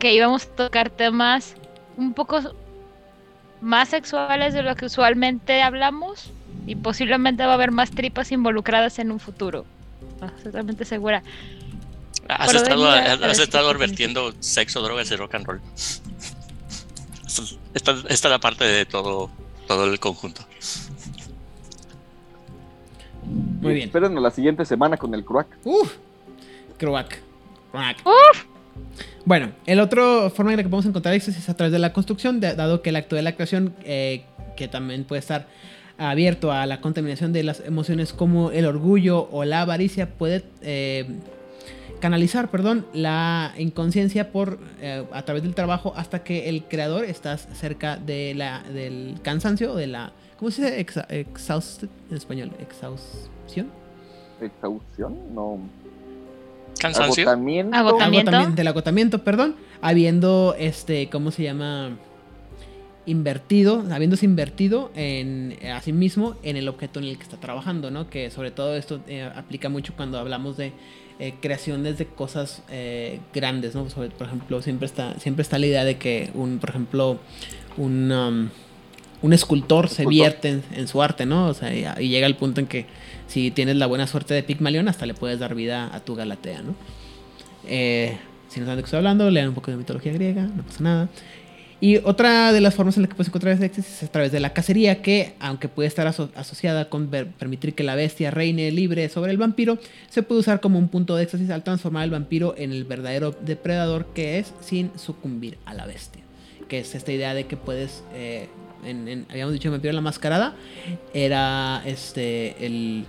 que íbamos a tocar temas un poco más sexuales de lo que usualmente hablamos y posiblemente va a haber más tripas involucradas en un futuro. Absolutamente segura. Has Pero estado, has, estado advirtiendo sexo, drogas y rock and roll. Esta, esta, esta es la parte de todo, todo el conjunto. muy bien. Espérenos la siguiente semana con el Cruac. Uf, Croac. Croac. Bueno, el otro forma en la que podemos encontrar éxtasis es a través de la construcción, dado que el acto de la creación, eh, que también puede estar abierto a la contaminación de las emociones como el orgullo o la avaricia, puede eh, canalizar, perdón, la inconsciencia por eh, a través del trabajo hasta que el creador está cerca de la, del cansancio o de la ¿cómo se dice? Exa- exhausted en español, exhaustión. Exhaustión, no. ¿Cansancio? Agotamiento. Agotamiento. Agotamiento- del agotamiento, perdón, habiendo este, ¿cómo se llama? Invertido, habiéndose invertido en a sí mismo en el objeto en el que está trabajando, ¿no? Que sobre todo esto eh, aplica mucho cuando hablamos de eh, creaciones de cosas eh, grandes, ¿no? Sobre- por ejemplo, siempre está, siempre está la idea de que un, por ejemplo, un, um, un escultor se vierte en, en su arte, ¿no? O sea, y, y llega el punto en que si tienes la buena suerte de Pigmalión, hasta le puedes dar vida a tu Galatea, ¿no? Eh, si no saben de qué estoy hablando, lean un poco de mitología griega, no pasa nada. Y otra de las formas en las que puedes encontrar ese éxtasis es a través de la cacería, que aunque puede estar aso- asociada con permitir que la bestia reine libre sobre el vampiro, se puede usar como un punto de éxtasis al transformar al vampiro en el verdadero depredador que es sin sucumbir a la bestia. Que es esta idea de que puedes, eh, habíamos dicho en Vampiro la Mascarada, era este el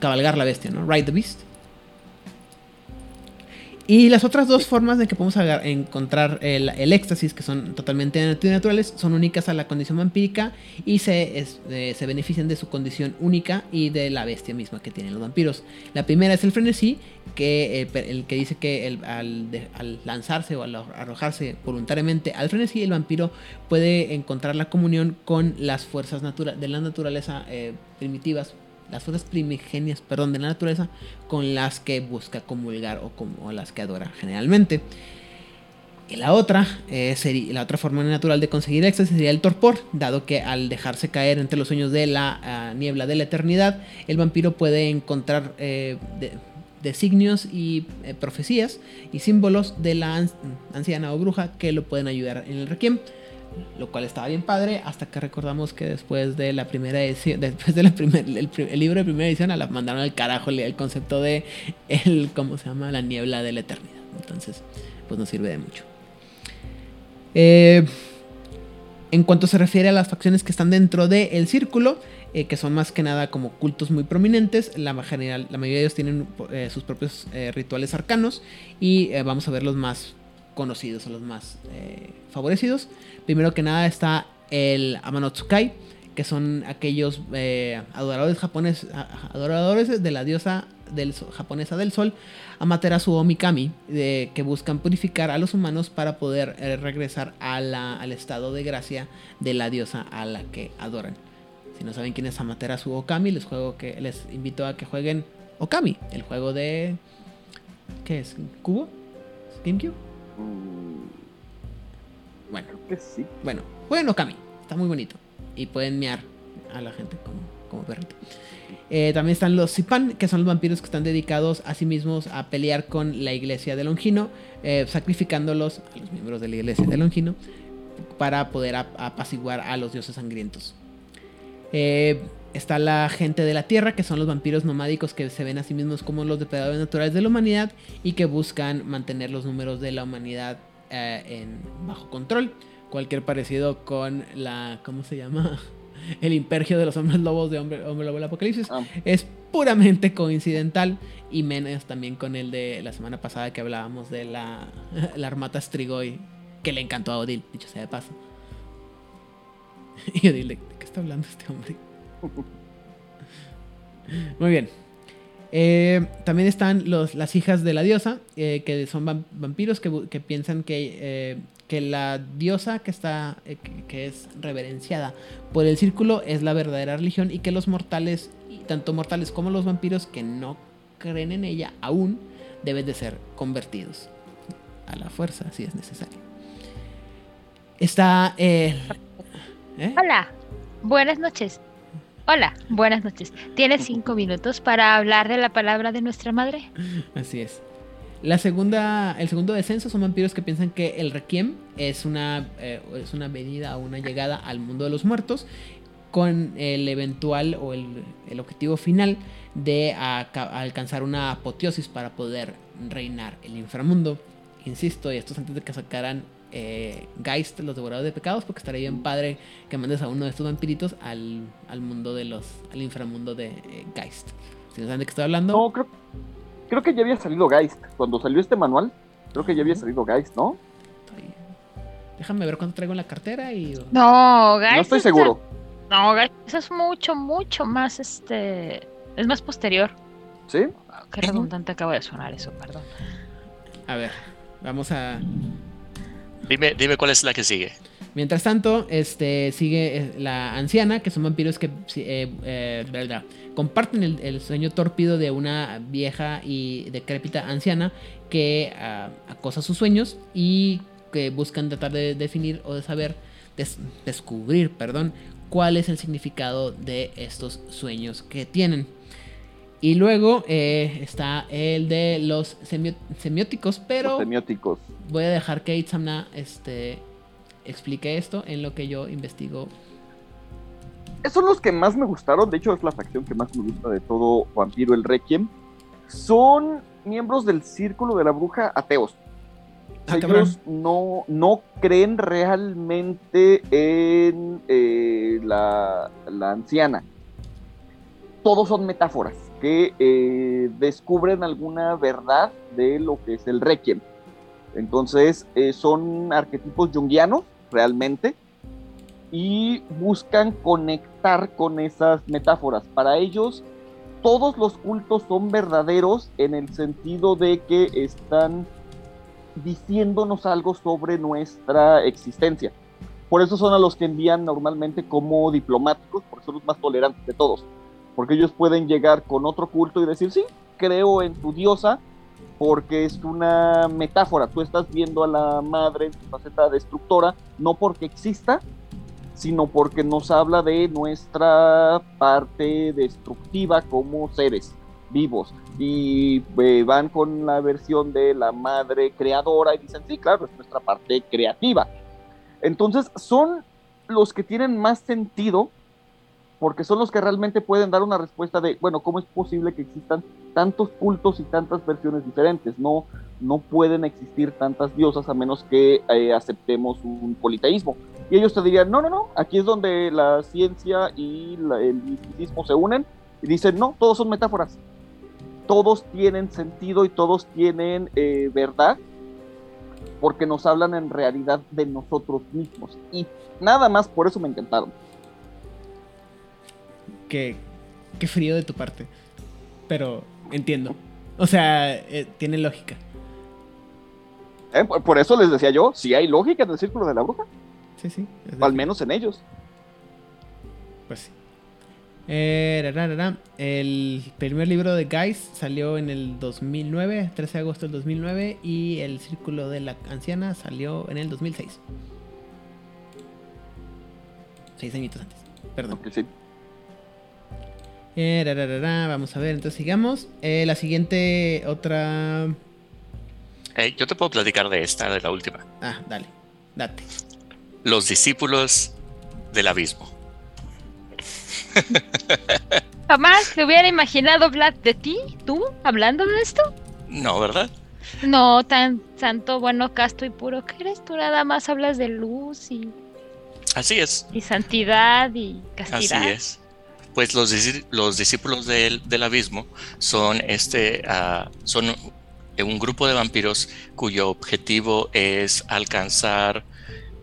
cabalgar la bestia, ¿no? Ride the Beast. Y las otras dos formas de que podemos encontrar el, éxtasis, que son totalmente naturales, son únicas a la condición vampírica y se, eh, se benefician de su condición única y de la bestia misma que tienen los vampiros. La primera es el frenesí, que eh, el que dice que al lanzarse o al arrojarse voluntariamente al frenesí, el vampiro puede encontrar la comunión con las fuerzas natura- de la naturaleza eh, primitivas, las fuerzas primigenias, perdón, de la naturaleza, con las que busca comulgar o, o las que adora generalmente. Y la otra, eh, sería, la otra forma natural de conseguir éxtasis sería el torpor, dado que al dejarse caer entre los sueños de la ah, niebla de la eternidad, el vampiro puede encontrar eh, de- designios y eh, profecías y símbolos de la an- anciana o bruja que lo pueden ayudar en el requiem. Lo cual estaba bien padre hasta que recordamos que después de la primera edición, después del primer, el, libro de primera edición, a la mandaron al carajo el, concepto de el, ¿cómo se llama? La niebla de la eternidad. Entonces, pues no sirve de mucho. Eh, en cuanto se refiere a las facciones que están dentro del círculo, eh, que son más que nada como cultos muy prominentes, la, general, la mayoría de ellos tienen eh, sus propios rituales arcanos y vamos a ver los más conocidos o los más eh, favorecidos. Primero que nada está el Amanotsukai, que son aquellos eh, adoradores japoneses, adoradores de la diosa del, japonesa del sol, Amaterasu o Mikami, de- que buscan purificar a los humanos para poder eh, regresar a la- al estado de gracia de la diosa a la que adoran. Si no saben quién es Amaterasu Okami, les, juego que, les invito a que jueguen Okami, el juego de... ¿Qué es? ¿Cubo? ¿GameCube? Mm, Bueno, creo que sí. bueno, jueguen Okami, está muy bonito. Y pueden mear a la gente como, como perrito. Eh, también están los Zipan, que son los vampiros que están dedicados a sí mismos a pelear con la iglesia de Longino, eh, sacrificándolos a los miembros de la iglesia de Longino para poder ap- apaciguar a los dioses sangrientos. Eh, está la gente de la tierra, que son los vampiros nomádicos que se ven a sí mismos como los depredadores naturales de la humanidad y que buscan mantener los números de la humanidad eh, en bajo control. Cualquier parecido con la. ¿Cómo se llama? El impergio de los hombres lobos de Hombre, hombre Lobo del Apocalipsis. Ah, Es puramente coincidental y menos también con el de la semana pasada que hablábamos de la, la Armata Strigoi, que le encantó a Odil, dicho sea de paso. Y Odil, ¿de, de qué está hablando este hombre? Muy bien. Eh, también están los, las hijas de la diosa, eh, que son vam- vampiros que, piensan que, eh, que la diosa que, está, que, es reverenciada por el círculo es la verdadera religión y que los mortales, tanto mortales como los vampiros que no creen en ella aún, deben de ser convertidos a la fuerza si es necesario. Está... Hola, buenas noches. Hola, buenas noches. ¿Tienes cinco minutos para hablar de la palabra de nuestra madre? Así es. La segunda, el segundo descenso son vampiros que piensan que el requiem es una, eh, es una venida o una llegada al mundo de los muertos con el eventual o el, el objetivo final de alcanzar una apoteosis para poder reinar el inframundo. Insisto, y esto es antes de que sacaran eh, Geist, los devoradores de pecados, porque estaría bien padre que mandes a uno de estos vampiritos al, al mundo de los, al inframundo de eh, Geist. Si no saben de qué estoy hablando, No, creo, creo que ya había salido Geist. Cuando salió este manual, creo que ya había salido Geist, ¿no? Estoy- Déjame ver cuánto traigo en la cartera y... No, guys. No estoy seguro. No, eso es mucho, mucho más, este... Es más posterior. ¿Sí? Qué redundante acaba de sonar eso, perdón. A ver, vamos a... Dime, dime cuál es la que sigue. Mientras tanto, este sigue eh, la anciana, que son vampiros que eh, eh, verdad, comparten el, sueño tórpido de una vieja y decrépita anciana que ah, acosa sus sueños y que buscan tratar de definir o de saber, des- descubrir, perdón, cuál es el significado de estos sueños que tienen. Y luego eh, está el de los semióticos, pero Los semióticos. voy a dejar que Itzamna este, explique esto en lo que yo investigo. Esos son los que más me gustaron. De hecho, es la facción que más me gusta de todo Vampiro el Requiem. Son miembros del Círculo de la Bruja ateos. Ah, ellos no, no creen realmente en eh, la, la anciana. Todos son metáforas que eh, descubren alguna verdad de lo que es el Requiem. Entonces, eh, son arquetipos junguianos, realmente, y buscan conectar con esas metáforas. Para ellos, todos los cultos son verdaderos en el sentido de que están diciéndonos algo sobre nuestra existencia. Por eso son a los que envían normalmente como diplomáticos, porque son los más tolerantes de todos. Porque ellos pueden llegar con otro culto y decir, sí, creo en tu diosa, porque es una metáfora. Tú estás viendo a la madre en su faceta destructora, no porque exista, sino porque nos habla de nuestra parte destructiva como seres vivos. Y eh, van con la versión de la madre creadora y dicen, sí, claro, es nuestra parte creativa. Entonces son los que tienen más sentido porque son los que realmente pueden dar una respuesta de, bueno, ¿cómo es posible que existan tantos cultos y tantas versiones diferentes? No, no pueden existir tantas diosas a menos que eh, aceptemos un politeísmo. Y ellos te dirían, no, no, no, aquí es donde la ciencia y la- el misticismo se unen y dicen, no, todos son metáforas. Todos tienen sentido y todos tienen eh, verdad porque nos hablan en realidad de nosotros mismos. Y nada más por eso me encantaron. Qué, qué frío de tu parte. Pero entiendo. O sea, eh, tiene lógica. Eh, por- eso les decía yo, si hay lógica en el círculo de la bruja, Sí, sí. o al menos en ellos. Pues sí. Eh, ra, ra. El primer libro de Guys salió en el 2009, 13 de agosto del 2009, y el Círculo de la Anciana salió en el 2006. Seis añitos antes. Perdón. Porque sí. Eh, ra, ra, ra, ra. Vamos a ver, entonces sigamos. Eh, la siguiente, otra... Eh, yo te puedo platicar de esta, de la última. Ah, dale. Date. Los discípulos del abismo. Jamás me hubiera imaginado hablar de ti, tú, hablando de esto. No, ¿verdad? No, tan santo, bueno, casto y puro que eres. Tú nada más hablas de luz y, Así es. y santidad y castidad. Así es. Pues los, discípulos del, abismo son este ah, son un grupo de vampiros cuyo objetivo es alcanzar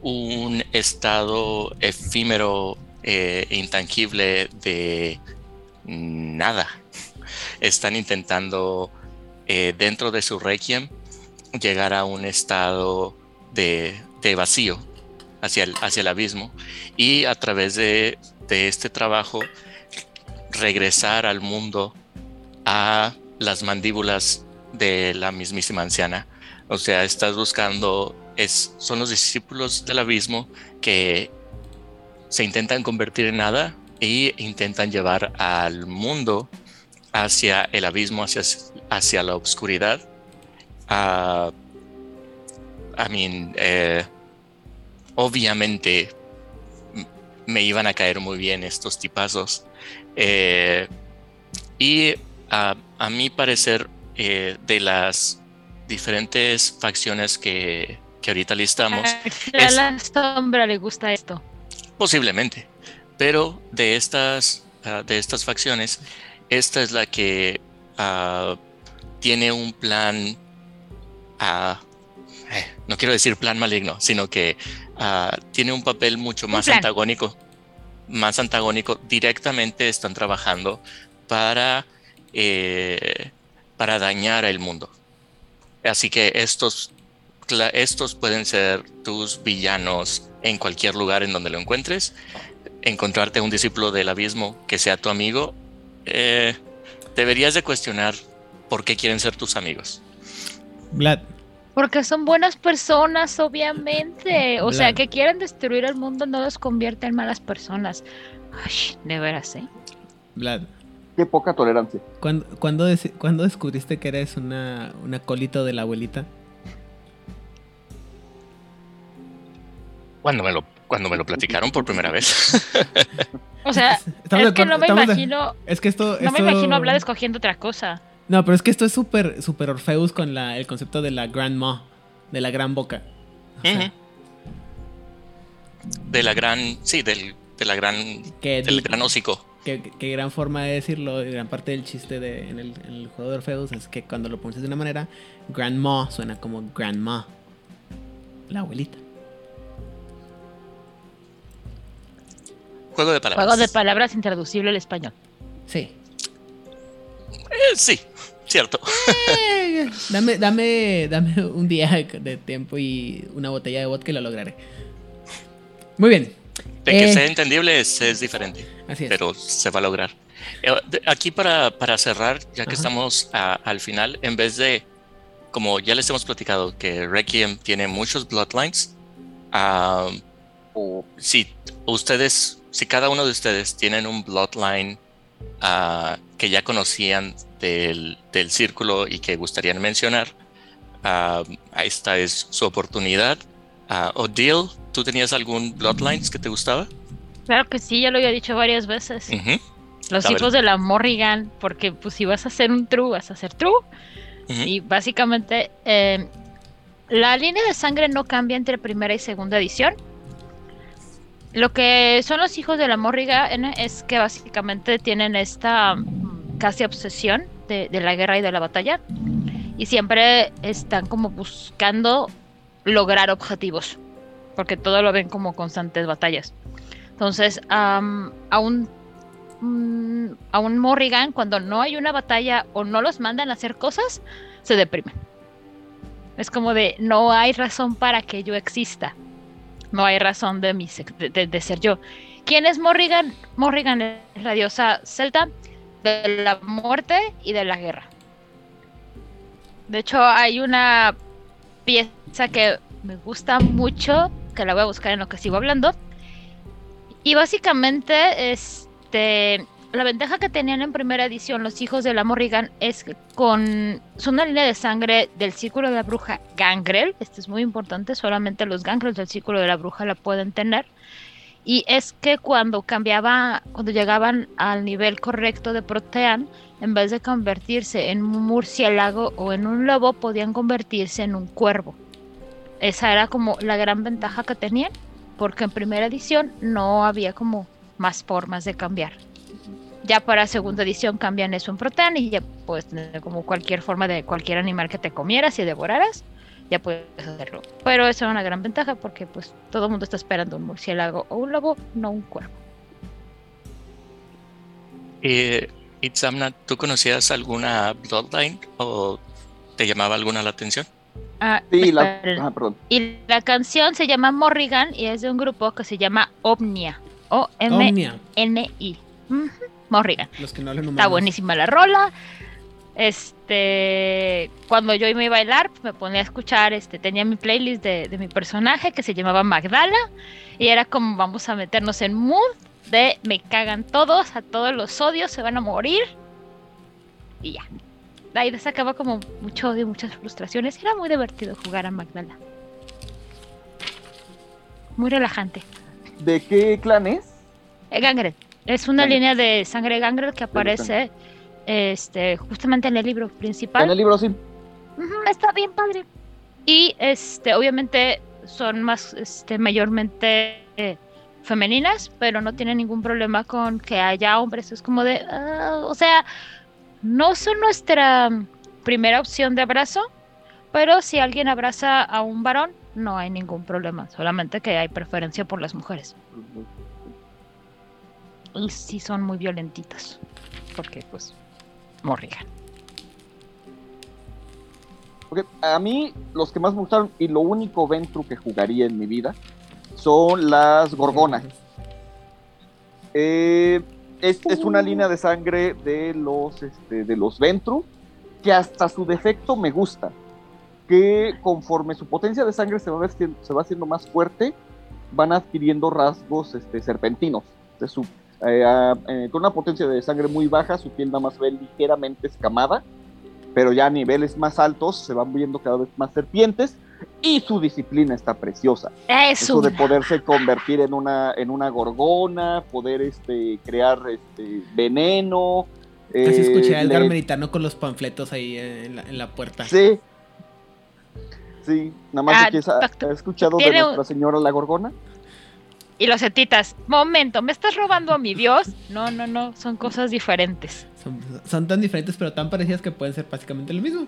un estado efímero e intangible de nada. están intentando eh, dentro de su requiem llegar a un estado de, vacío hacia el, abismo y a través de este trabajo regresar al mundo a las mandíbulas de la mismísima anciana. O sea, estás buscando, es, son los discípulos del abismo que se intentan convertir en nada e intentan llevar al mundo hacia el abismo, hacia, hacia la oscuridad. Uh, I eh, obviamente me iban a caer muy bien estos tipazos. Eh, y a, a, mi parecer, eh, de las diferentes facciones que, que ahorita listamos. A la sombra le gusta esto. Posiblemente. Pero de estas, uh, de estas facciones, esta es la que uh, tiene un plan. Uh, no quiero decir plan maligno, sino que tiene un papel mucho más antagónico. Más antagónico. Directamente están trabajando para, eh, para dañar el mundo. Así que estos, estos pueden ser tus villanos en cualquier lugar en donde lo encuentres. Encontrarte un discípulo del abismo que sea tu amigo, eh, deberías de cuestionar por qué quieren ser tus amigos. Porque son buenas personas, obviamente. O sea, que quieren destruir el mundo no los convierte en malas personas. Ay, de veras, ¿eh? Vlad. Qué poca tolerancia. ¿Cuándo, cuándo, ¿cuándo descubriste que eres una, una colito de la abuelita? Cuando me lo, cuando me lo platicaron por primera vez. o sea, estamos es que no me imagino. De, es que esto. No esto... me imagino hablar escogiendo otra cosa. No, pero es que esto es súper super Orfeus con la, el concepto de la grandma, de la gran boca. O sea, uh -huh. De la gran. Sí, del, de la gran. Que, del gran hocico. Qué gran forma de decirlo, gran parte del chiste de, en, el, en el juego de Orfeus es que cuando lo pones de una manera, grandma suena como grandma, la abuelita. Juego de palabras. Juego de palabras intraducible al español. Sí. Eh, sí, cierto. Eh, dame, dame, dame un día de tiempo y una botella de vodka y lo lograré. Muy bien. De que eh, sea entendible es, es, diferente. Así es. Pero se va a lograr. Aquí para, para cerrar, ya que Ajá. estamos a, al final, en vez de, como ya les hemos platicado, que Requiem tiene muchos bloodlines, uh, si ustedes, si cada uno de ustedes tienen un bloodline uh, que ya conocían del, del, círculo y que gustarían mencionar, uh, esta es su oportunidad. Uh, Odile, ¿tú tenías algún bloodlines que te gustaba? Claro que sí, ya lo había dicho varias veces. -huh. Los hijos de la Morrigan, porque pues si vas a hacer un true, vas a hacer true. -huh. Y básicamente eh, la línea de sangre no cambia entre primera y segunda edición. Lo que son los hijos de la Morrigan es que básicamente tienen esta mm, casi obsesión de, la guerra y de la batalla. Y siempre están como buscando lograr objetivos. Porque todo lo ven como constantes batallas. Entonces, um, a un um, a un Morrigan, cuando no hay una batalla o no los mandan a hacer cosas, se deprimen. Es como de no hay razón para que yo exista. No hay razón de, mi, de, ser yo. ¿Quién es Morrigan? Morrigan es la diosa celta de la muerte y de la guerra. De hecho, hay una pieza que me gusta mucho, que la voy a buscar en lo que sigo hablando. Y básicamente, este, la ventaja que tenían en primera edición los hijos de la Morrigan es que con son una línea de sangre del círculo de la bruja Gangrel. Esto es muy importante, solamente los Gangrels del círculo de la bruja la pueden tener. Y es que cuando cambiaba, cuando llegaban al nivel correcto de Protean, en vez de convertirse en un murciélago o en un lobo, podían convertirse en un cuervo. Esa era como la gran ventaja que tenían, porque en primera edición no había como más formas de cambiar. Ya para segunda edición cambian eso en Protean y ya puedes tener como cualquier forma de cualquier animal que te comieras y devoraras, ya puedes hacerlo. Pero eso era una gran ventaja porque pues todo el mundo está esperando un murciélago o un lobo, no un cuervo. Eh, Itzamna, ¿tú conocías alguna Bloodline o te llamaba alguna la atención? Ah, Sí, la, esperen. ajá, perdón. Y la canción se llama Morrigan y es de un grupo que se llama Omnia. O-M-N-I. Omnia. Morrigan. Los que no hablan Está buenísima la rola. Este, cuando yo iba a bailar, pues, me ponía a escuchar, este, tenía mi playlist de, de mi personaje que se llamaba Magdala y era como vamos a meternos en mood de me cagan todos, a todos los odios se van a morir y ya. De ahí sacaba como mucho odio, muchas frustraciones. Era muy divertido jugar a Magdala. Muy relajante. ¿De qué clan es? Eh, Gangrel. Es una línea de sangre Gangrel que aparece este, justamente en el libro principal. En el libro sí. Está bien padre. Y este, obviamente son más este, mayormente eh, femeninas, pero no tienen ningún problema con que haya hombres. Es como de, ah, o sea, no son nuestra primera opción de abrazo, pero si alguien abraza a un varón, no hay ningún problema. Solamente que hay preferencia por las mujeres. Y sí son muy violentitas. Porque, pues, Morrigan. Porque a mí, los que más me gustaron y lo único Ventru que jugaría en mi vida son las Gorgonas. Eh, es, es una línea de sangre de los, este, de los Ventru que hasta su defecto me gusta. Que conforme su potencia de sangre se va, haciendo, se va haciendo más fuerte, van adquiriendo rasgos este, serpentinos. De su, eh, a- eh, con una potencia de sangre muy baja, su piel nada más ve ligeramente escamada, pero ya a niveles más altos se van viendo cada vez más serpientes y su disciplina está preciosa. Es Eso de poderse convertir en una, en una gorgona, poder este, crear este, veneno. Casi eh, escuché al le- Garmeritano con los panfletos ahí en la, en la puerta. Sí. Sí, nada más Ah, que ¿has escuchado de Nuestra Señora la Gorgona? Y los etitas, momento, ¿me estás robando a mi dios? No, no, no, son cosas diferentes. Son, son tan diferentes pero tan parecidas que pueden ser básicamente lo mismo.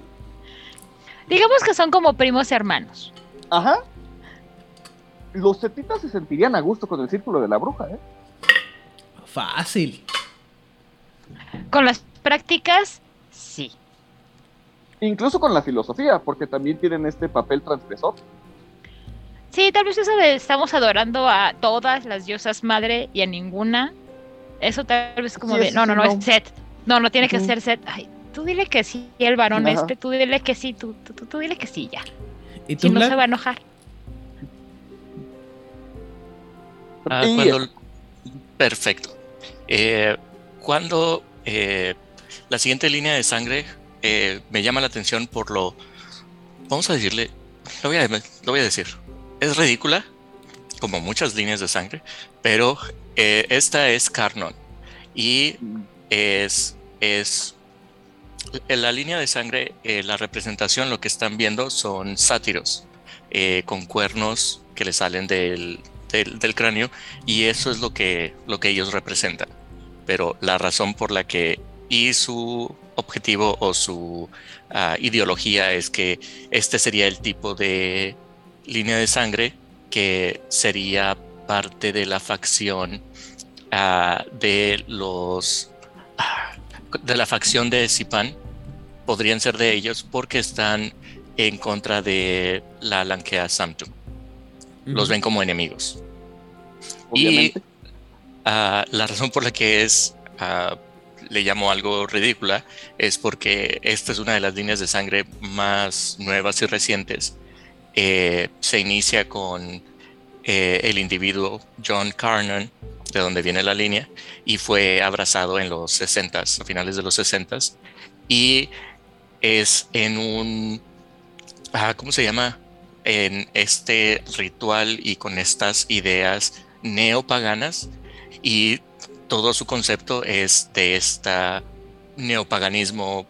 Digamos que son como primos hermanos. Ajá. Los setitas se sentirían a gusto con el círculo de la bruja, ¿eh? Fácil. Con las prácticas, sí. Incluso con la filosofía, porque también tienen este papel transgresor. Sí, tal vez eso de estamos adorando a todas las diosas madre y a ninguna. Eso tal vez como Sí, de, no, no, no, no. es Set. No, no tiene que ser Set. Ay, tú dile que sí, el varón este, tú dile que sí, tú, tú, tú, tú dile que sí, ya. ¿Y tú, Si no se va a enojar. Ah, Y- cuando- Perfecto. Eh, cuando eh, la siguiente línea de sangre eh, me llama la atención por lo, vamos a decirle, lo voy a, lo voy a decir, es ridícula, como muchas líneas de sangre, pero eh, esta es Carnon y es, es en la línea de sangre, eh, la representación, lo que están viendo son sátiros eh, con cuernos que le salen del, del, cráneo y eso es lo que, lo que ellos representan. Pero la razón por la que y su objetivo o su ah, ideología es que este sería el tipo de línea de sangre que sería parte de la facción ah, de los ah, de la facción de Zipan podrían ser de ellos porque están en contra de la Lankea Samtum. Los ven como enemigos. Obviamente. Ah, la razón por la que es le llamo algo ridícula es porque esta es una de las líneas de sangre más nuevas y recientes. Eh, se inicia con eh, el individuo John Carnan, de donde viene la línea, y fue abrazado en los 60 a finales de los 60 y es en un ah, ¿cómo se llama? En este ritual y con estas ideas neopaganas y todo su concepto es de esta neopaganismo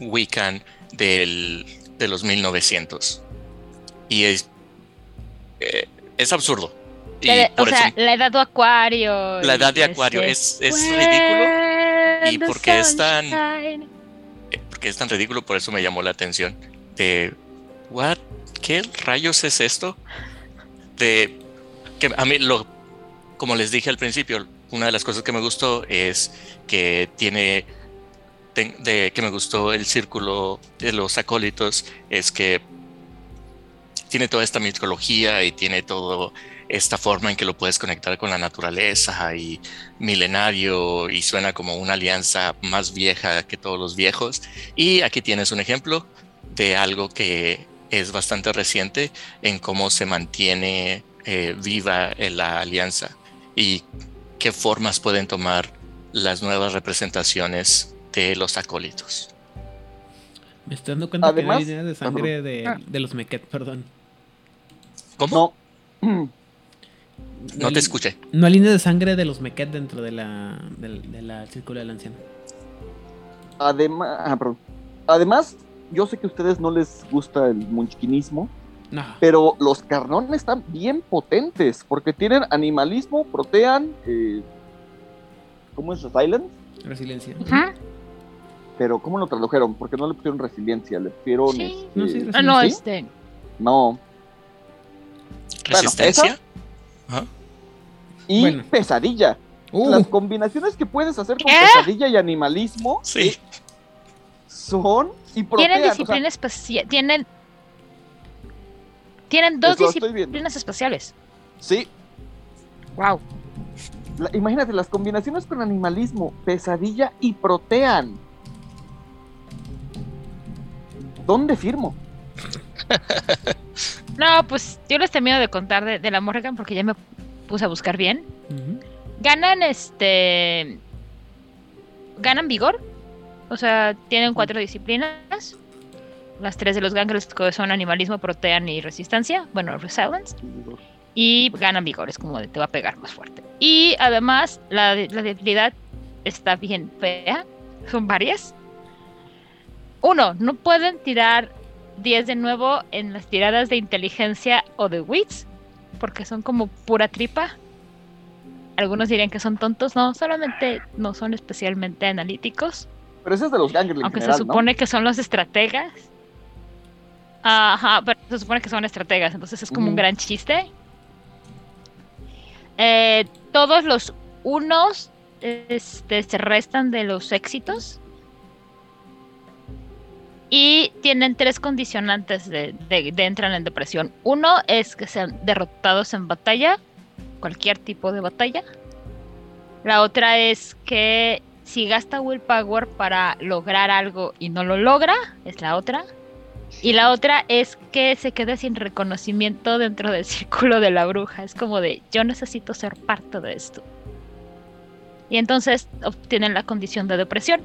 Wiccan del, de los 1900 y es, eh, es absurdo y La- o sea, la edad de acuario. la edad de acuario es, es ridículo y porque es tan- eh, porque es tan ridículo, por eso me llamó la atención. De, what, ¿qué rayos es esto? De, que a mí, lo, como les dije al principio, una de las cosas que me gustó es que tiene de que me gustó el círculo de los acólitos es que tiene toda esta mitología y tiene toda esta forma en que lo puedes conectar con la naturaleza y milenario y suena como una alianza más vieja que todos los viejos. Y aquí tienes un ejemplo de algo que es bastante reciente en cómo se mantiene eh, viva en la alianza y qué formas pueden tomar las nuevas representaciones de los acólitos. Me estoy dando cuenta Además- que no hay líneas de sangre de, Ah. de los Meket, perdón. ¿Cómo? No. No, te escuché. No hay líneas de sangre de los Meket dentro de la, del de la círculo del anciano. Además, ah. Además, yo sé que a ustedes no les gusta el munchkinismo, No. pero los carnones están bien potentes porque tienen animalismo, protean, eh, ¿cómo es resilience? Resiliencia. Pero ¿cómo lo tradujeron? Porque no le pusieron resiliencia, le pusieron Sí. este, No, sí, Ah, no, este. no. Resistencia. Y Bueno. pesadilla. Uh, Las combinaciones que puedes hacer con ¿Qué? pesadilla y animalismo Sí. eh, son y protean. Tienen o sea, disciplina especial. Tienen. Tienen dos viendo. disciplinas especiales. sí, Wow. La- imagínate las combinaciones con animalismo, pesadilla y protean. ¿Dónde firmo? No, pues yo les termino de contar de, de la Morrigan porque ya me puse a buscar bien. Ganan este. Ganan vigor. O sea, tienen cuatro disciplinas. Las tres de los que son animalismo, protean y resistencia. Bueno, resilience. Y ganan vigor, es como de te va a pegar más fuerte. Y además, la, la debilidad está bien fea. Son varias. Uno, no pueden tirar 10 de nuevo en las tiradas de inteligencia o de wits. Porque son como pura tripa. Algunos dirían que son tontos. No, solamente no son especialmente analíticos. Pero ese es de los gangrels en Aunque general, se supone que son los estrategas. Ajá, pero se supone que son estrategas, entonces es como un Ujú. gran chiste. Eh, todos los unos este, se restan de los éxitos. Y tienen tres condicionantes de, de, entran en depresión. Uno es que sean derrotados en batalla, cualquier tipo de batalla. La otra es que si gasta willpower para lograr algo y no lo logra, es la otra. Y la otra es que se quede sin reconocimiento dentro del círculo de la bruja. Es como de, yo necesito ser parte de esto. Y entonces obtienen la condición de depresión.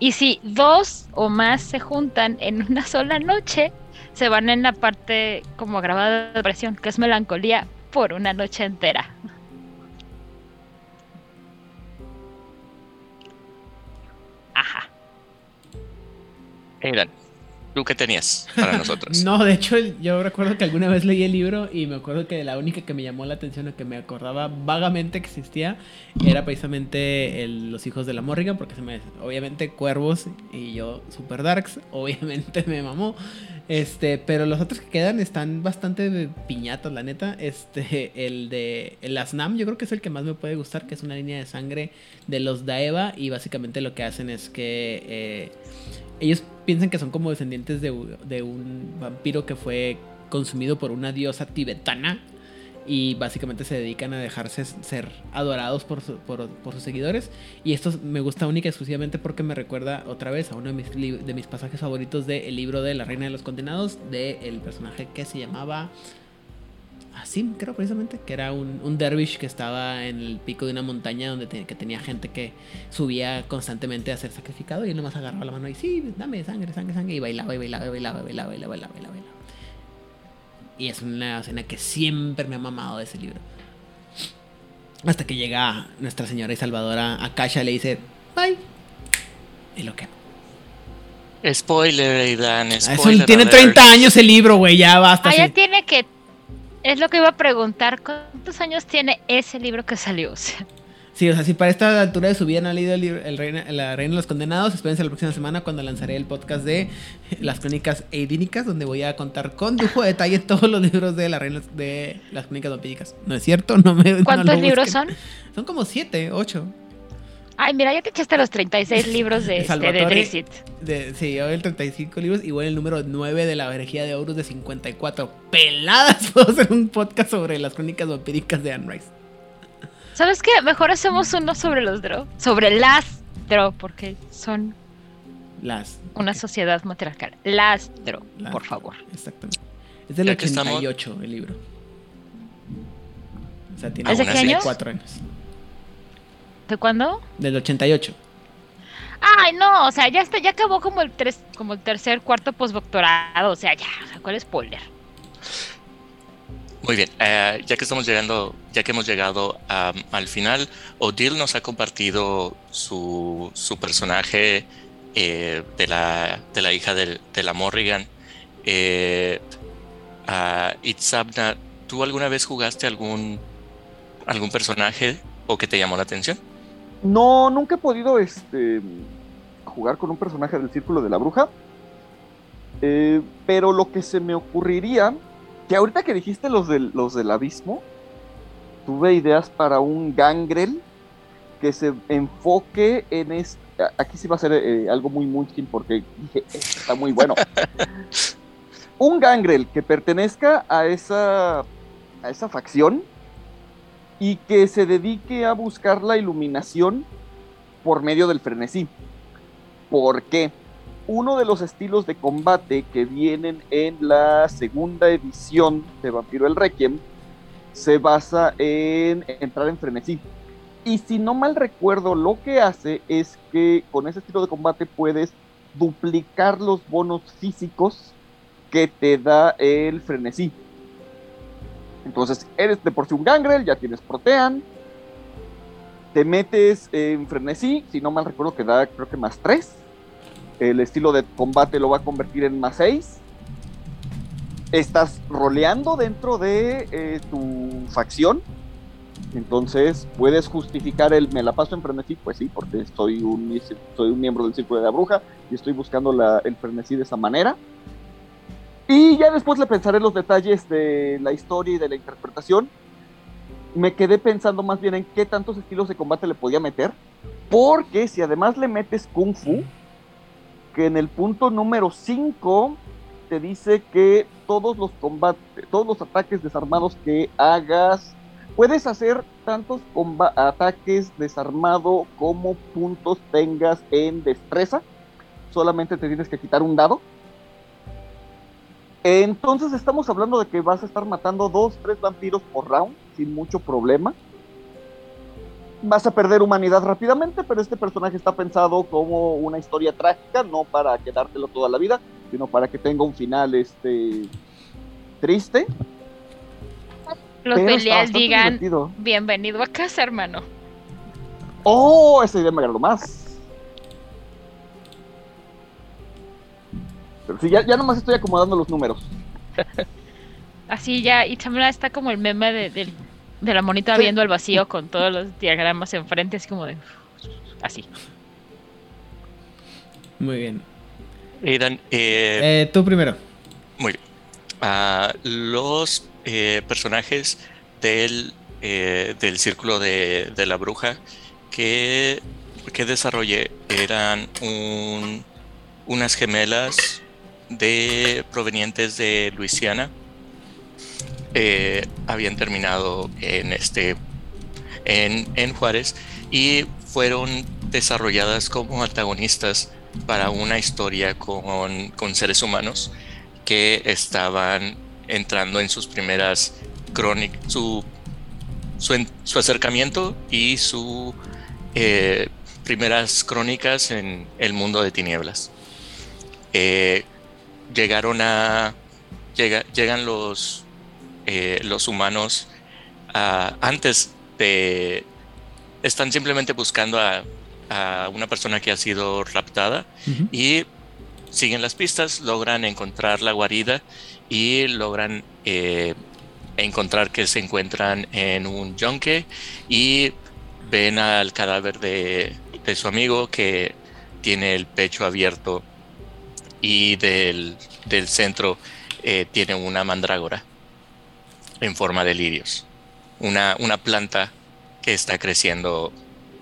Y si dos o más se juntan en una sola noche, se van en la parte como agravada de depresión, que es melancolía por una noche entera. Ajá. Aidan, ¿tú qué tenías para nosotros? No, de hecho, yo recuerdo que alguna vez leí el libro y me acuerdo que la única que me llamó la atención o que me acordaba vagamente que existía era precisamente el- los hijos de la Morrigan, porque se me, obviamente cuervos y yo super darks, obviamente me mamó. Este, pero los otros que quedan están bastante piñatas, la neta. Este, el de el Asnam, yo creo que es el que más me puede gustar, que es una línea de sangre de los Daeva y básicamente lo que hacen es que eh, ellos piensan que son como descendientes de, de un vampiro que fue consumido por una diosa tibetana y básicamente se dedican a dejarse ser adorados por, por, por sus seguidores. Y esto me gusta única y exclusivamente porque me recuerda otra vez a uno de mis, de mis pasajes favoritos del libro de La Reina de los Condenados, del personaje que se llamaba Asim, creo precisamente, que era un, un dervish que estaba en el pico de una montaña donde te- que tenía gente que subía constantemente a ser sacrificado y él nomás agarraba la mano y sí, dame sangre, sangre, sangre, y bailaba, y bailaba, y bailaba, y bailaba, y bailaba, bailaba, bailaba, bailaba. Y es una escena que siempre me ha mamado de ese libro. Hasta que llega nuestra señora y salvadora Akasha le dice, bye. Y lo quema. Spoiler, Aidan, Ah, Eso spoiler. tiene alert. 30 años el libro, güey, ya basta. Ah, ya sí. tiene que. Es lo que iba a preguntar. ¿Cuántos años tiene ese libro que salió? O sea, Sí, o sea, si para esta altura de su vida no han leído el libro el Reina, La Reina de los Condenados, espérense la próxima semana cuando lanzaré el podcast de las crónicas eidínicas, donde voy a contar con lujo de detalle todos los libros de, la reina, de las crónicas vampíricas. ¿No es cierto? No me, ¿Cuántos libros busquen. son? Son como siete, ocho. Ay, mira, ya te echaste los 36 libros de, este, de. Drizzt. De, sí, yo el 35 libros, igual el número 9 de la herejía de Horus de 54. Peladas, puedo hacer un podcast sobre las crónicas vampíricas de Anne Rice. ¿Sabes qué? Mejor hacemos uno sobre los Drow. Sobre las Drow, porque son Las. una sociedad matriarcal. Las Drow, las- por favor. Exactamente. Es del Ya que estamos- 88 el libro. O sea, tiene ¿Es de qué año? 4 años. ¿De cuándo? Del 88. Ay, no, o sea, ya está, ya acabó como el tres, como el tercer, cuarto postdoctorado, o sea, ya, o sea, ¿cuál spoiler? Muy bien, eh, ya que estamos llegando, ya que hemos llegado al final, Odile nos ha compartido su, su personaje eh, de, la, de la hija del- de la Morrigan. Eh, Itzabna, ¿tú alguna vez jugaste algún, algún personaje o que te llamó la atención? No, nunca he podido este, jugar con un personaje del Círculo de la Bruja. Eh, pero lo que se me ocurriría, que ahorita que dijiste los del, los del abismo, tuve ideas para un gangrel que se enfoque en este. Aquí sí va a ser eh, algo muy Munchkin porque dije, "Esto está muy bueno. un gangrel que pertenezca a esa, a esa facción y que se dedique a buscar la iluminación por medio del frenesí. ¿Por qué? Uno de los estilos de combate que vienen en la segunda edición de Vampiro el Requiem se basa en entrar en frenesí. Y si no mal recuerdo, lo que hace es que con ese estilo de combate puedes duplicar los bonos físicos que te da el frenesí. Entonces, eres de por sí un gangrel, ya tienes protean. Te metes en frenesí, si no mal recuerdo que da creo que más 3. El estilo de combate lo va a convertir en más 6. Estás roleando dentro de eh, tu facción. Entonces puedes justificar el me la paso en frenesí, pues sí, porque soy un, miembro del Círculo de la Bruja y estoy buscando la- el frenesí de esa manera. Y ya después le pensaré los detalles de la historia y de la interpretación. Me quedé pensando más bien en qué tantos estilos de combate le podía meter. Porque si además le metes Kung Fu, que en el punto número 5 te dice que todos los combates, todos los ataques desarmados que hagas, puedes hacer tantos ataques desarmado como puntos tengas en destreza. Solamente te tienes que quitar un dado. Entonces estamos hablando de que vas a estar matando dos, tres vampiros por round sin mucho problema. Vas a perder humanidad rápidamente, pero este personaje está pensado como una historia trágica, no para quedártelo toda la vida, sino para que tenga un final este triste. Los bastante digan, divertido. bienvenido a casa, hermano. Oh, esa idea me agradó más. Pero sí, ya, ya nomás estoy acomodando los números. Así ya, y también está como el meme de, del- de la monita Sí. viendo al vacío con todos los diagramas enfrente, así como de... Así. Muy bien. Aidan, eh, Eh, tú primero. Muy bien. Ah, los eh, personajes del, eh, del círculo de, de la bruja que, que desarrollé eran un- unas gemelas de provenientes de Luisiana. Eh, habían terminado en este en, en Juárez y fueron desarrolladas como antagonistas para una historia con, con seres humanos que estaban entrando en sus primeras crónicas, su, su, su acercamiento y sus primeras crónicas en el mundo de tinieblas. Eh, llegaron a. llega- llegan los, eh, los humanos a- antes de. Están simplemente buscando a, a una persona que ha sido raptada y siguen las pistas, logran encontrar la guarida y logran eh, encontrar que se encuentran en un yunque y ven al cadáver de, de su amigo que tiene el pecho abierto y del, del centro eh, tiene una mandrágora en forma de lirios, una, una planta que está creciendo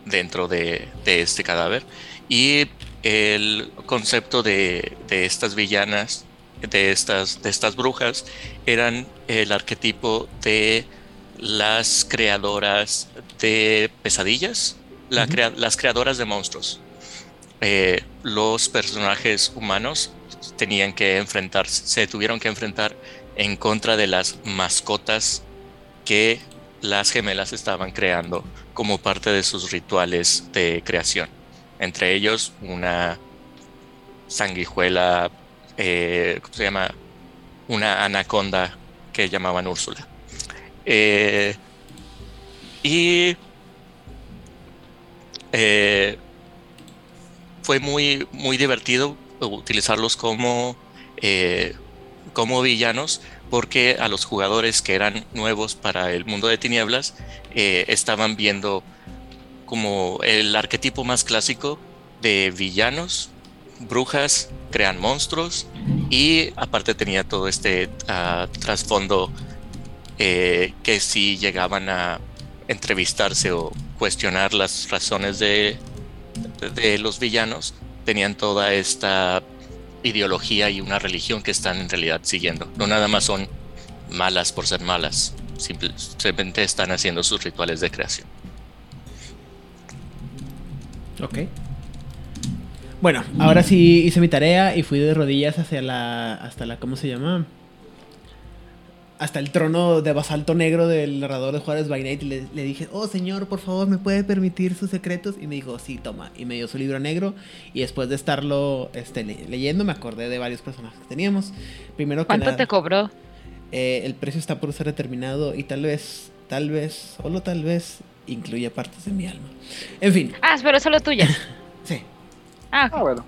dentro de, de este cadáver. Y el concepto de, de, estas villanas, de estas, de estas brujas, eran el arquetipo de las creadoras de pesadillas, la Ujú. crea- las creadoras de monstruos. Eh, los personajes humanos tenían que enfrentarse, se tuvieron que enfrentar en contra de las mascotas que las gemelas estaban creando como parte de sus rituales de creación. Entre ellos una sanguijuela, eh, ¿cómo se llama? Una anaconda que llamaban Úrsula. Eh, y eh, fue muy, muy divertido utilizarlos como, eh, como villanos porque a los jugadores que eran nuevos para el mundo de tinieblas eh, estaban viendo como el arquetipo más clásico de villanos, brujas, crean monstruos y aparte tenía todo este ah, trasfondo eh, que si llegaban a entrevistarse o cuestionar las razones de, de los villanos, tenían toda esta ideología y una religión que están en realidad siguiendo. No nada más son malas por ser malas, simple- simplemente están haciendo sus rituales de creación. Ok. Bueno, ahora sí hice mi tarea y fui de rodillas hacia la. hasta la. ¿cómo se llama? Hasta el trono de basalto negro del narrador de Juárez by Night y le, le dije, oh señor, por favor, ¿me puede permitir sus secretos? Y me dijo, sí, toma. Y me dio su libro negro. Y después de estarlo este, le- leyendo, me acordé de varios personajes que teníamos. Primero que ¿Cuánto nada, te cobró? eh, el precio está por ser determinado y tal vez, tal vez, solo tal vez, incluye partes de mi alma. En fin, Ah, pero solo tuya. sí. Ah, Ah, bueno.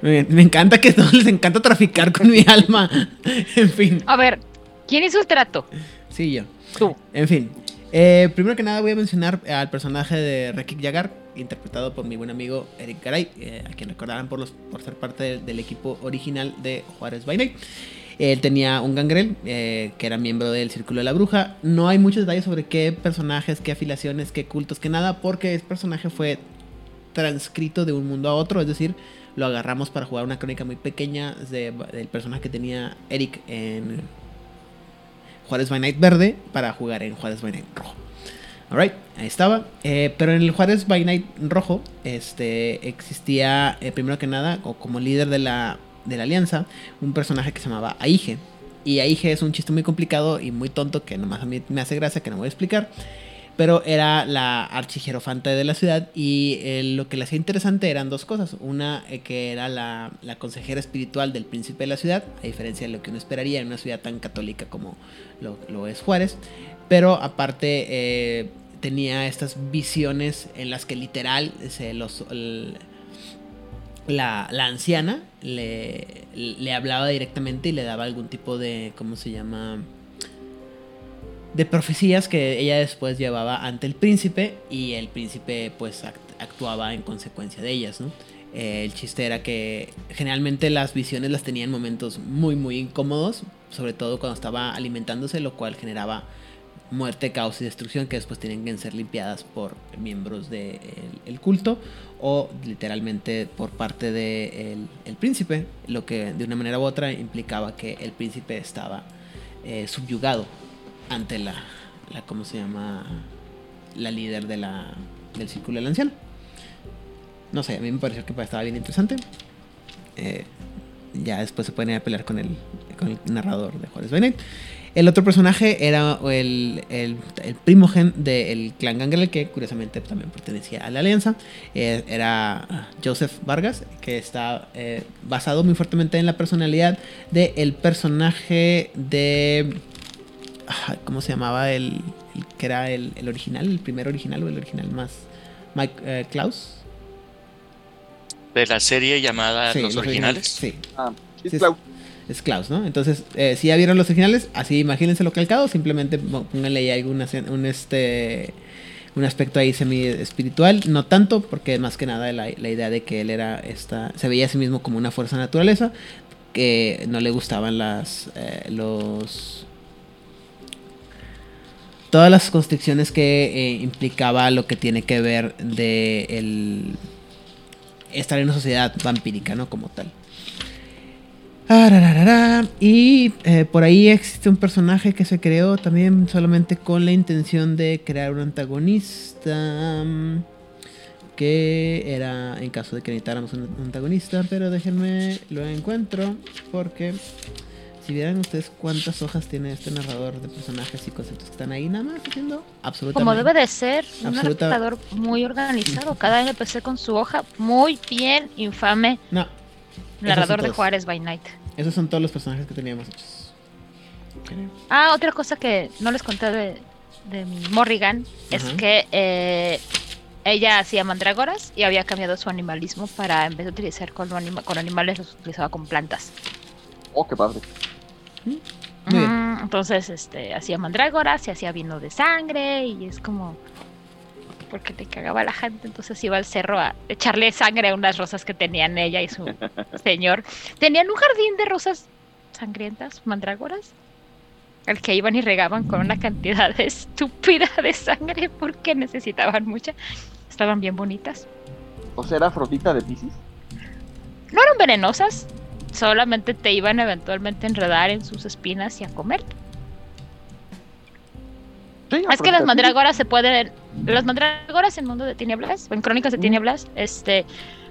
Me, me encanta que a todos les encanta traficar con mi alma. En fin, a ver, ¿quién hizo el trato? sí, yo. Tú. En fin, eh, primero que nada voy a mencionar al personaje de Rekik Yagar, interpretado por mi buen amigo Eric Garay, eh, a quien recordarán por, los, por ser parte del, del equipo original de Juárez by Night. Él tenía un gangrel, eh, que era miembro del Círculo de la Bruja. No hay muchos detalles sobre qué personajes, qué afiliaciones, qué cultos, qué nada, porque ese personaje fue transcrito de un mundo a otro, es decir, lo agarramos para jugar una crónica muy pequeña de- del personaje que tenía Eric en Juárez by Night verde para jugar en Juárez by Night rojo. Alright, ahí estaba. Eh, pero en el Juárez by Night rojo, este, existía, eh, primero que nada, o como líder de la, de la alianza, un personaje que se llamaba Aige. Y Aige es un chiste muy complicado y muy tonto que nomás a mí me hace gracia, que no voy a explicar. Pero era la archijerofanta de la ciudad y eh, lo que le hacía interesante eran dos cosas. Una eh, que era la, la consejera espiritual del príncipe de la ciudad, a diferencia de lo que uno esperaría en una ciudad tan católica como lo, es Juárez. Pero aparte eh, tenía estas visiones en las que literal se los, la, la anciana le, le hablaba directamente y le daba algún tipo de, ¿cómo se llama? De profecías que ella después llevaba ante el príncipe y el príncipe pues act- actuaba en consecuencia de ellas. Eh, el chiste era que generalmente las visiones las tenía en momentos muy muy incómodos, sobre todo cuando estaba alimentándose, lo cual generaba muerte, caos y destrucción que después tienen que ser limpiadas por miembros del el culto o literalmente por parte del el príncipe, lo que de una manera u otra implicaba que el príncipe estaba eh, subyugado ante la, la, ¿cómo se llama? La líder de la, del círculo del anciano. No sé, a mí me pareció que estaba bien interesante. Eh, ya después se pueden ir a pelear con el, con el narrador de Juárez by Night. El otro personaje era el, el, el primogen del clan Gangrel, que curiosamente también pertenecía a la alianza. Eh, era Joseph Vargas, que está eh, basado muy fuertemente en la personalidad del personaje de... ¿Cómo se llamaba? El, el que era el, el original, el primer original o el original más... Mike eh, Klaus. De la serie llamada Sí, Los Originales. Sí, Ah, sí, Sí, Clau. es Klaus, ¿no? Entonces, eh, si ya vieron los originales, así imagínense lo calcado, simplemente pó- pónganle ahí algún un este un aspecto ahí semi espiritual, no tanto, porque más que nada la, la idea de que él era esta, se veía a sí mismo como una fuerza naturaleza, que no le gustaban las eh, los todas las constricciones que eh, implicaba lo que tiene que ver de el estar en una sociedad vampírica, ¿no? Como tal. Y eh, por ahí existe un personaje que se creó también solamente con la intención de crear un antagonista. mm, Que era en caso de que necesitáramos un antagonista. Pero déjenme lo encuentro. Porque si vieran ustedes cuántas hojas tiene este narrador de personajes y conceptos que están ahí, nada más haciendo absolutamente. Como debe de ser, un Absoluta- adaptador muy organizado. Cada NPC con su hoja muy bien, infame. No, Narrador de. Juárez by Night. esos son todos los personajes que teníamos hechos. Ah, otra cosa que no les conté de, de mi Morrigan es que eh, ella hacía mandrágoras y había cambiado su animalismo para, en vez de utilizar con, anima- con animales, los utilizaba con plantas. Oh, qué padre. Muy bien. Entonces, este, hacía mandrágoras y hacía vino de sangre y es como porque te cagaba la gente, entonces iba al cerro a echarle sangre a unas rosas que tenían ella y su señor. Tenían un jardín de rosas sangrientas, mandrágoras, al que iban y regaban con una cantidad estúpida de sangre porque necesitaban mucha. Estaban bien bonitas. O sea, era Afrodita de Pisces. No eran venenosas, solamente te iban eventualmente a enredar en sus espinas y a comer. Sí, Es que las mandrágoras se pueden. Las mandrágoras en Mundo de Tinieblas, o en Crónicas de Mm. Tinieblas, este,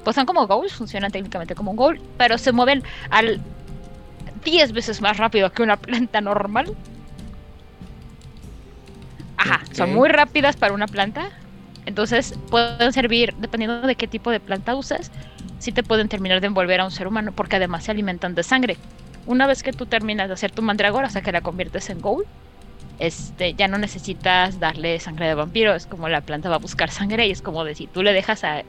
pues son como ghouls, funcionan técnicamente como un ghoul, pero se mueven al 10 veces más rápido que una planta normal. Ajá, son muy rápidas para una planta. Entonces pueden servir, dependiendo de qué tipo de planta uses, sí te pueden terminar de envolver a un ser humano, porque además se alimentan de sangre. Una vez que tú terminas de hacer tu mandrágora, o sea que la conviertes en ghoul, este, ya no necesitas darle sangre de vampiro, es como la planta va a buscar sangre y es como de si tú le dejas a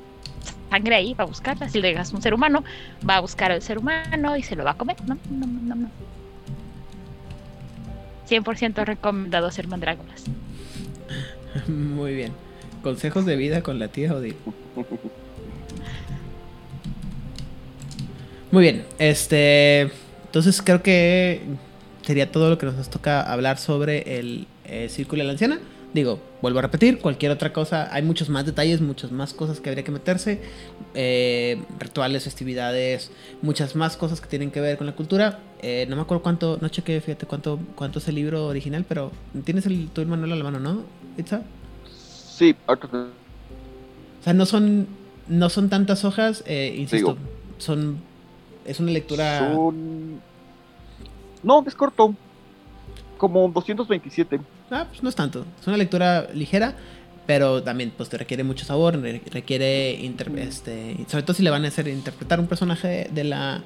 sangre ahí, va a buscarla, si le dejas un ser humano, va a buscar al ser humano y se lo va a comer, no, no, no, no. 100% recomendado hacer mandrágoras. Muy bien. Consejos de vida con la tía Odile. Muy bien. Este. Entonces creo que sería todo lo que nos toca hablar sobre el eh, Círculo de la Anciana. Digo, vuelvo a repetir, cualquier otra cosa, hay muchos más detalles, muchas más cosas que habría que meterse, eh, rituales, festividades, muchas más cosas que tienen que ver con la cultura. Eh, no me acuerdo cuánto, no chequé, fíjate cuánto, cuánto es el libro original, pero tienes el, tu manual a la mano, ¿no? Itza? Sí, O sea, no son, no son tantas hojas, eh, insisto, Digo. son, es una lectura... son... No, es corto. Como 227. Ah, pues no es tanto. Es una lectura ligera, pero también pues te requiere mucho sabor, re- requiere inter- este, sobre todo si le van a hacer interpretar un personaje de la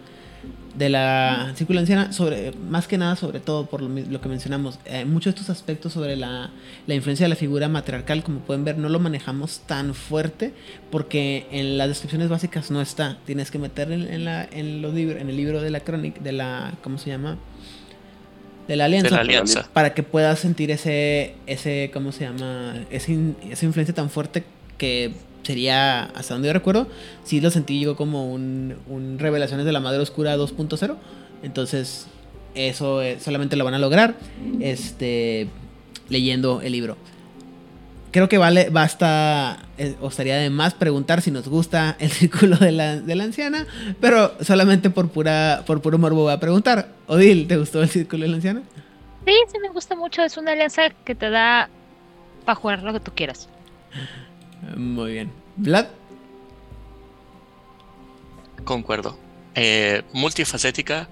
de la círculo anciana, sobre más que nada sobre todo por lo, que mencionamos, eh, muchos de estos aspectos sobre la, la influencia de la figura matriarcal, como pueden ver, no lo manejamos tan fuerte porque en las descripciones básicas no está. Tienes que meter en, en la en los libros, en el libro de la crónica, de la ¿cómo se llama? De la alianza de la alianza. para que puedas sentir ese, ese ¿cómo se llama? Ese esa influencia tan fuerte que sería, hasta donde yo recuerdo, sí lo sentí yo como un, un Revelaciones de la Madre Oscura 2.0. Entonces, eso eh, solamente lo van a lograr este, leyendo el libro. Creo que vale, basta, eh, o estaría de más preguntar si nos gusta el círculo de la, de la anciana, pero solamente por pura, por puro morbo voy a preguntar. Odil, ¿te gustó el círculo de la anciana? Sí, sí me gusta mucho, es una alianza que te da para jugar lo que tú quieras. Muy bien. Vlad, Concuerdo. Eh, multifacética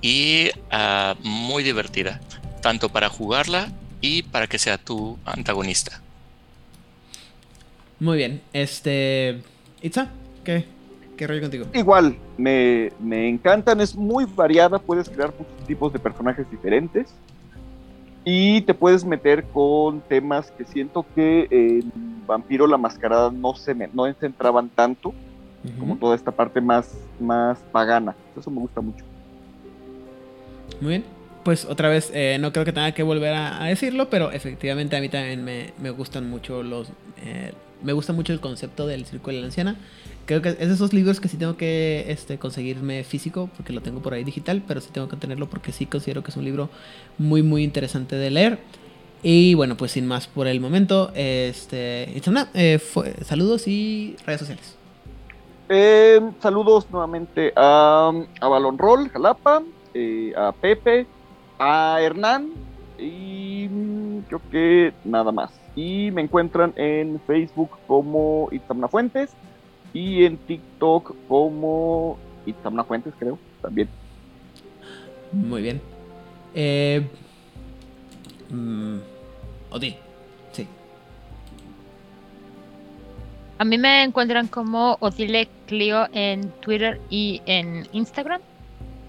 y ah, muy divertida. Tanto para jugarla y para que sea tu antagonista. muy bien. Este, Itza, ¿qué, qué rollo contigo? Igual, me, me encantan, es muy variada, puedes crear muchos tipos de personajes diferentes y te puedes meter con temas que siento que en Vampiro la Mascarada no se, me, no se entraban tanto, como toda esta parte más, más pagana. Eso me gusta mucho. Muy bien. Pues otra vez, eh, no creo que tenga que volver a, a decirlo, pero efectivamente a mí también me, me gustan mucho los... eh, me gusta mucho el concepto del Círculo de la Anciana. Creo que es de esos libros que sí tengo que este, conseguirme físico, porque lo tengo por ahí digital, pero sí tengo que tenerlo porque sí considero que es un libro muy, muy interesante de leer. Y bueno, pues sin más por el momento, este, eh, saludos y redes sociales. Eh, saludos nuevamente a, a Balón Roll, Jalapa, eh, a Pepe, a Hernán y mm, creo que nada más. Y me encuentran en Facebook como Itzamna Fuentes y en TikTok como Itzamna Fuentes, creo, también. Muy bien. Eh, mm, Odil, sí. A mí me encuentran como Odile Clio en Twitter y en Instagram.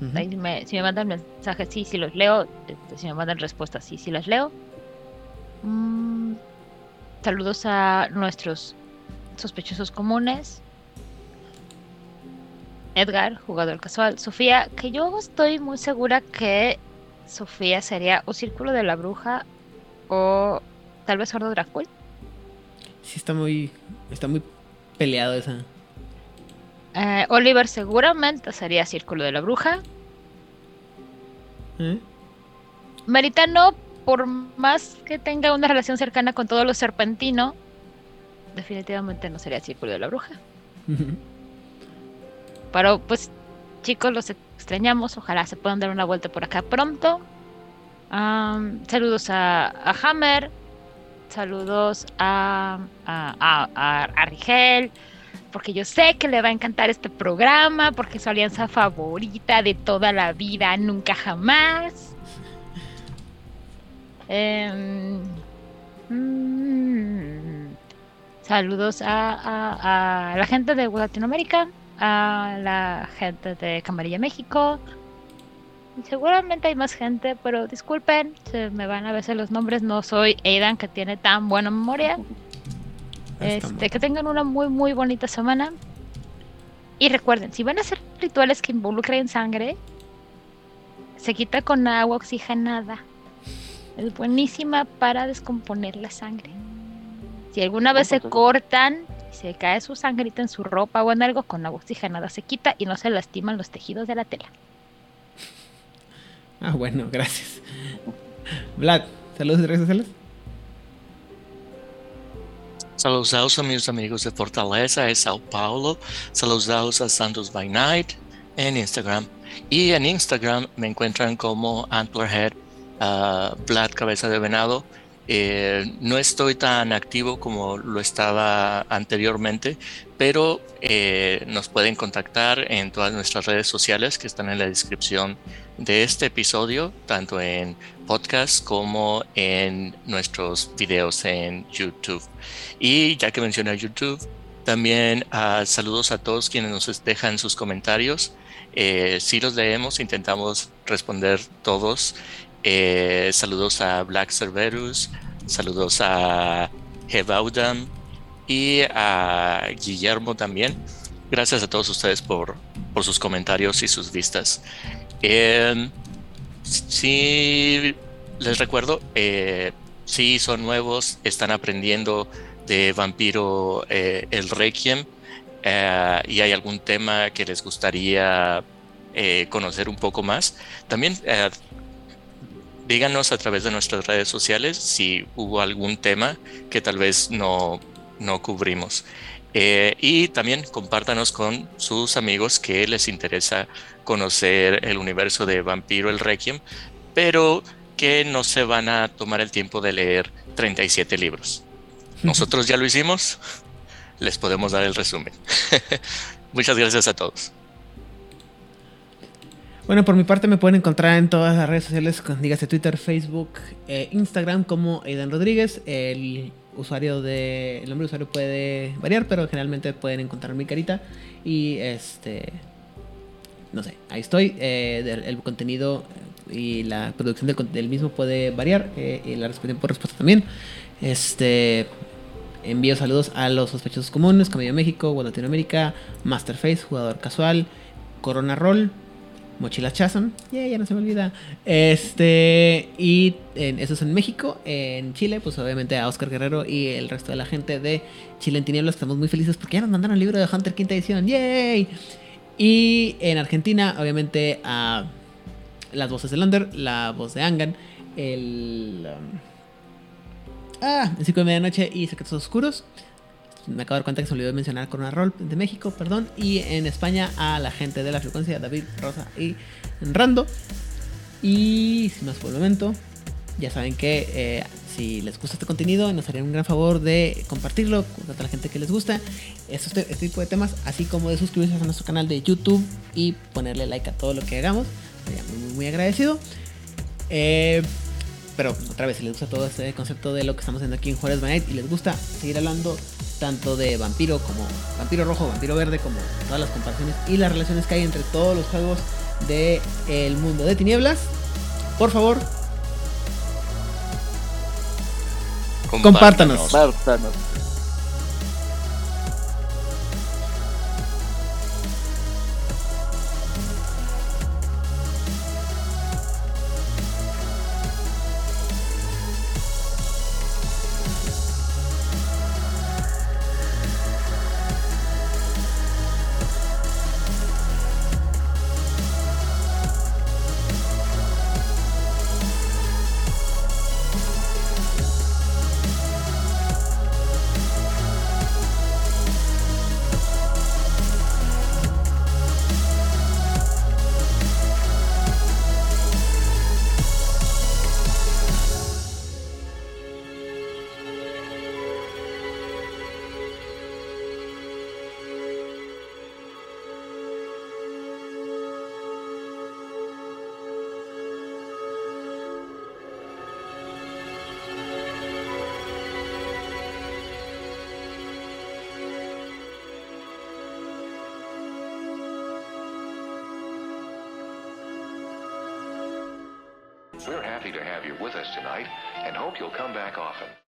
Ujú. Ahí me- si me mandan mensajes, sí, sí los leo. Este, Si me mandan respuestas, sí, sí las leo. Mm, saludos a nuestros sospechosos comunes. Edgar, jugador casual. Sofía, que yo estoy muy segura que Sofía sería o Círculo de la Bruja o tal vez Sordo Dracul. Sí, está muy, está muy peleado esa. Eh, Oliver seguramente sería Círculo de la Bruja. ¿Eh? Meritano, por más que tenga una relación cercana con todos los serpentino, definitivamente no sería Círculo de la Bruja. Pero pues, chicos, los extrañamos. Ojalá se puedan dar una vuelta por acá pronto. Am, saludos a, a Hammer. Saludos a- a Rigel. Porque yo sé que le va a encantar este programa. Porque es su alianza favorita de toda la vida, nunca jamás. Em, mm, saludos a, a- a la gente de Latinoamérica, a la gente de Camarilla México. Seguramente hay más gente, pero disculpen, se me van a veces los nombres. No soy Aidan, que tiene tan buena memoria. Este, que tengan una muy, muy bonita semana. Y recuerden, si van a hacer rituales que involucren sangre, se quita con agua oxigenada. Es buenísima para descomponer la sangre. Si alguna vez se pues, cortan y se cae su sangrita en su ropa o en algo, con agua oxigenada se quita y no se lastiman los tejidos de la tela. Ah, bueno, gracias. Vlad, saludos y redes sociales. Saludos a mis amigos de Fortaleza y Sao Paulo. Saludos a Santos by Night en Instagram. Y en Instagram me encuentran como Antlerhead, uh, Vlad Cabeza de Venado. Eh, no estoy tan activo como lo estaba anteriormente, pero eh, nos pueden contactar en todas nuestras redes sociales que están en la descripción de este episodio, tanto en podcast como en nuestros videos en YouTube. Y ya que mencioné YouTube, también ah, saludos a todos quienes nos dejan sus comentarios. Eh, si los leemos, intentamos responder todos. Eh, saludos a Black Cerberus, saludos a Hevaudam y a Guillermo también. Gracias a todos ustedes por, por sus comentarios y sus vistas. Eh, sí, les recuerdo, eh, si son nuevos, están aprendiendo de Vampiro eh, el Requiem eh, y hay algún tema que les gustaría conocer un poco más, también díganos a través de nuestras redes sociales si hubo algún tema que tal vez no, no cubrimos. Eh, y también compártanos con sus amigos que les interesa conocer el universo de Vampiro el Requiem, pero que no se van a tomar el tiempo de leer 37 libros. Nosotros ya lo hicimos, les podemos dar el resumen. Muchas gracias a todos. Bueno, por mi parte me pueden encontrar en todas las redes sociales, dígase Twitter, Facebook, eh, Instagram como Aidan Rodríguez. El usuario de, el nombre de usuario puede variar, pero generalmente pueden encontrar mi carita y este, no sé, ahí estoy. Eh, el contenido y la producción del, del mismo puede variar eh, y la respuesta por respuesta también. Este, envío saludos a los sospechosos comunes, Camello México, World Latinoamérica, Masterface, jugador casual, Corona Roll, Mochila Chazon, yeah, ya no se me olvida. Este, y en, eso es en México. En Chile, pues obviamente a Oscar Guerrero y el resto de la gente de Chile en Tinieblas. Estamos muy felices porque ya nos mandaron el libro de Hunter quinta edición, ¡yay! Y en Argentina, obviamente a las voces de Lander, la voz de Angan, el. um, Ah, El Ciclo de Medianoche y Secretos Oscuros. Me acabo de dar cuenta que se olvidó de mencionar Corona Roll de México, perdón. Y en España a la gente de la frecuencia, David, Rosa y Rando. Y sin más por el momento, ya saben que eh, si les gusta este contenido, nos harían un gran favor de compartirlo con toda la gente que les gusta estos te- este tipo de temas, así como de suscribirse a nuestro canal de YouTube y ponerle like a todo lo que hagamos. Sería muy, muy, muy agradecido. Eh, pero otra vez, si les gusta todo este concepto de lo que estamos haciendo aquí en Juárez by Night y les gusta seguir hablando tanto de vampiro como vampiro rojo, vampiro verde, como todas las comparaciones y las relaciones que hay entre todos los juegos del el mundo de tinieblas, por favor, Compártanos.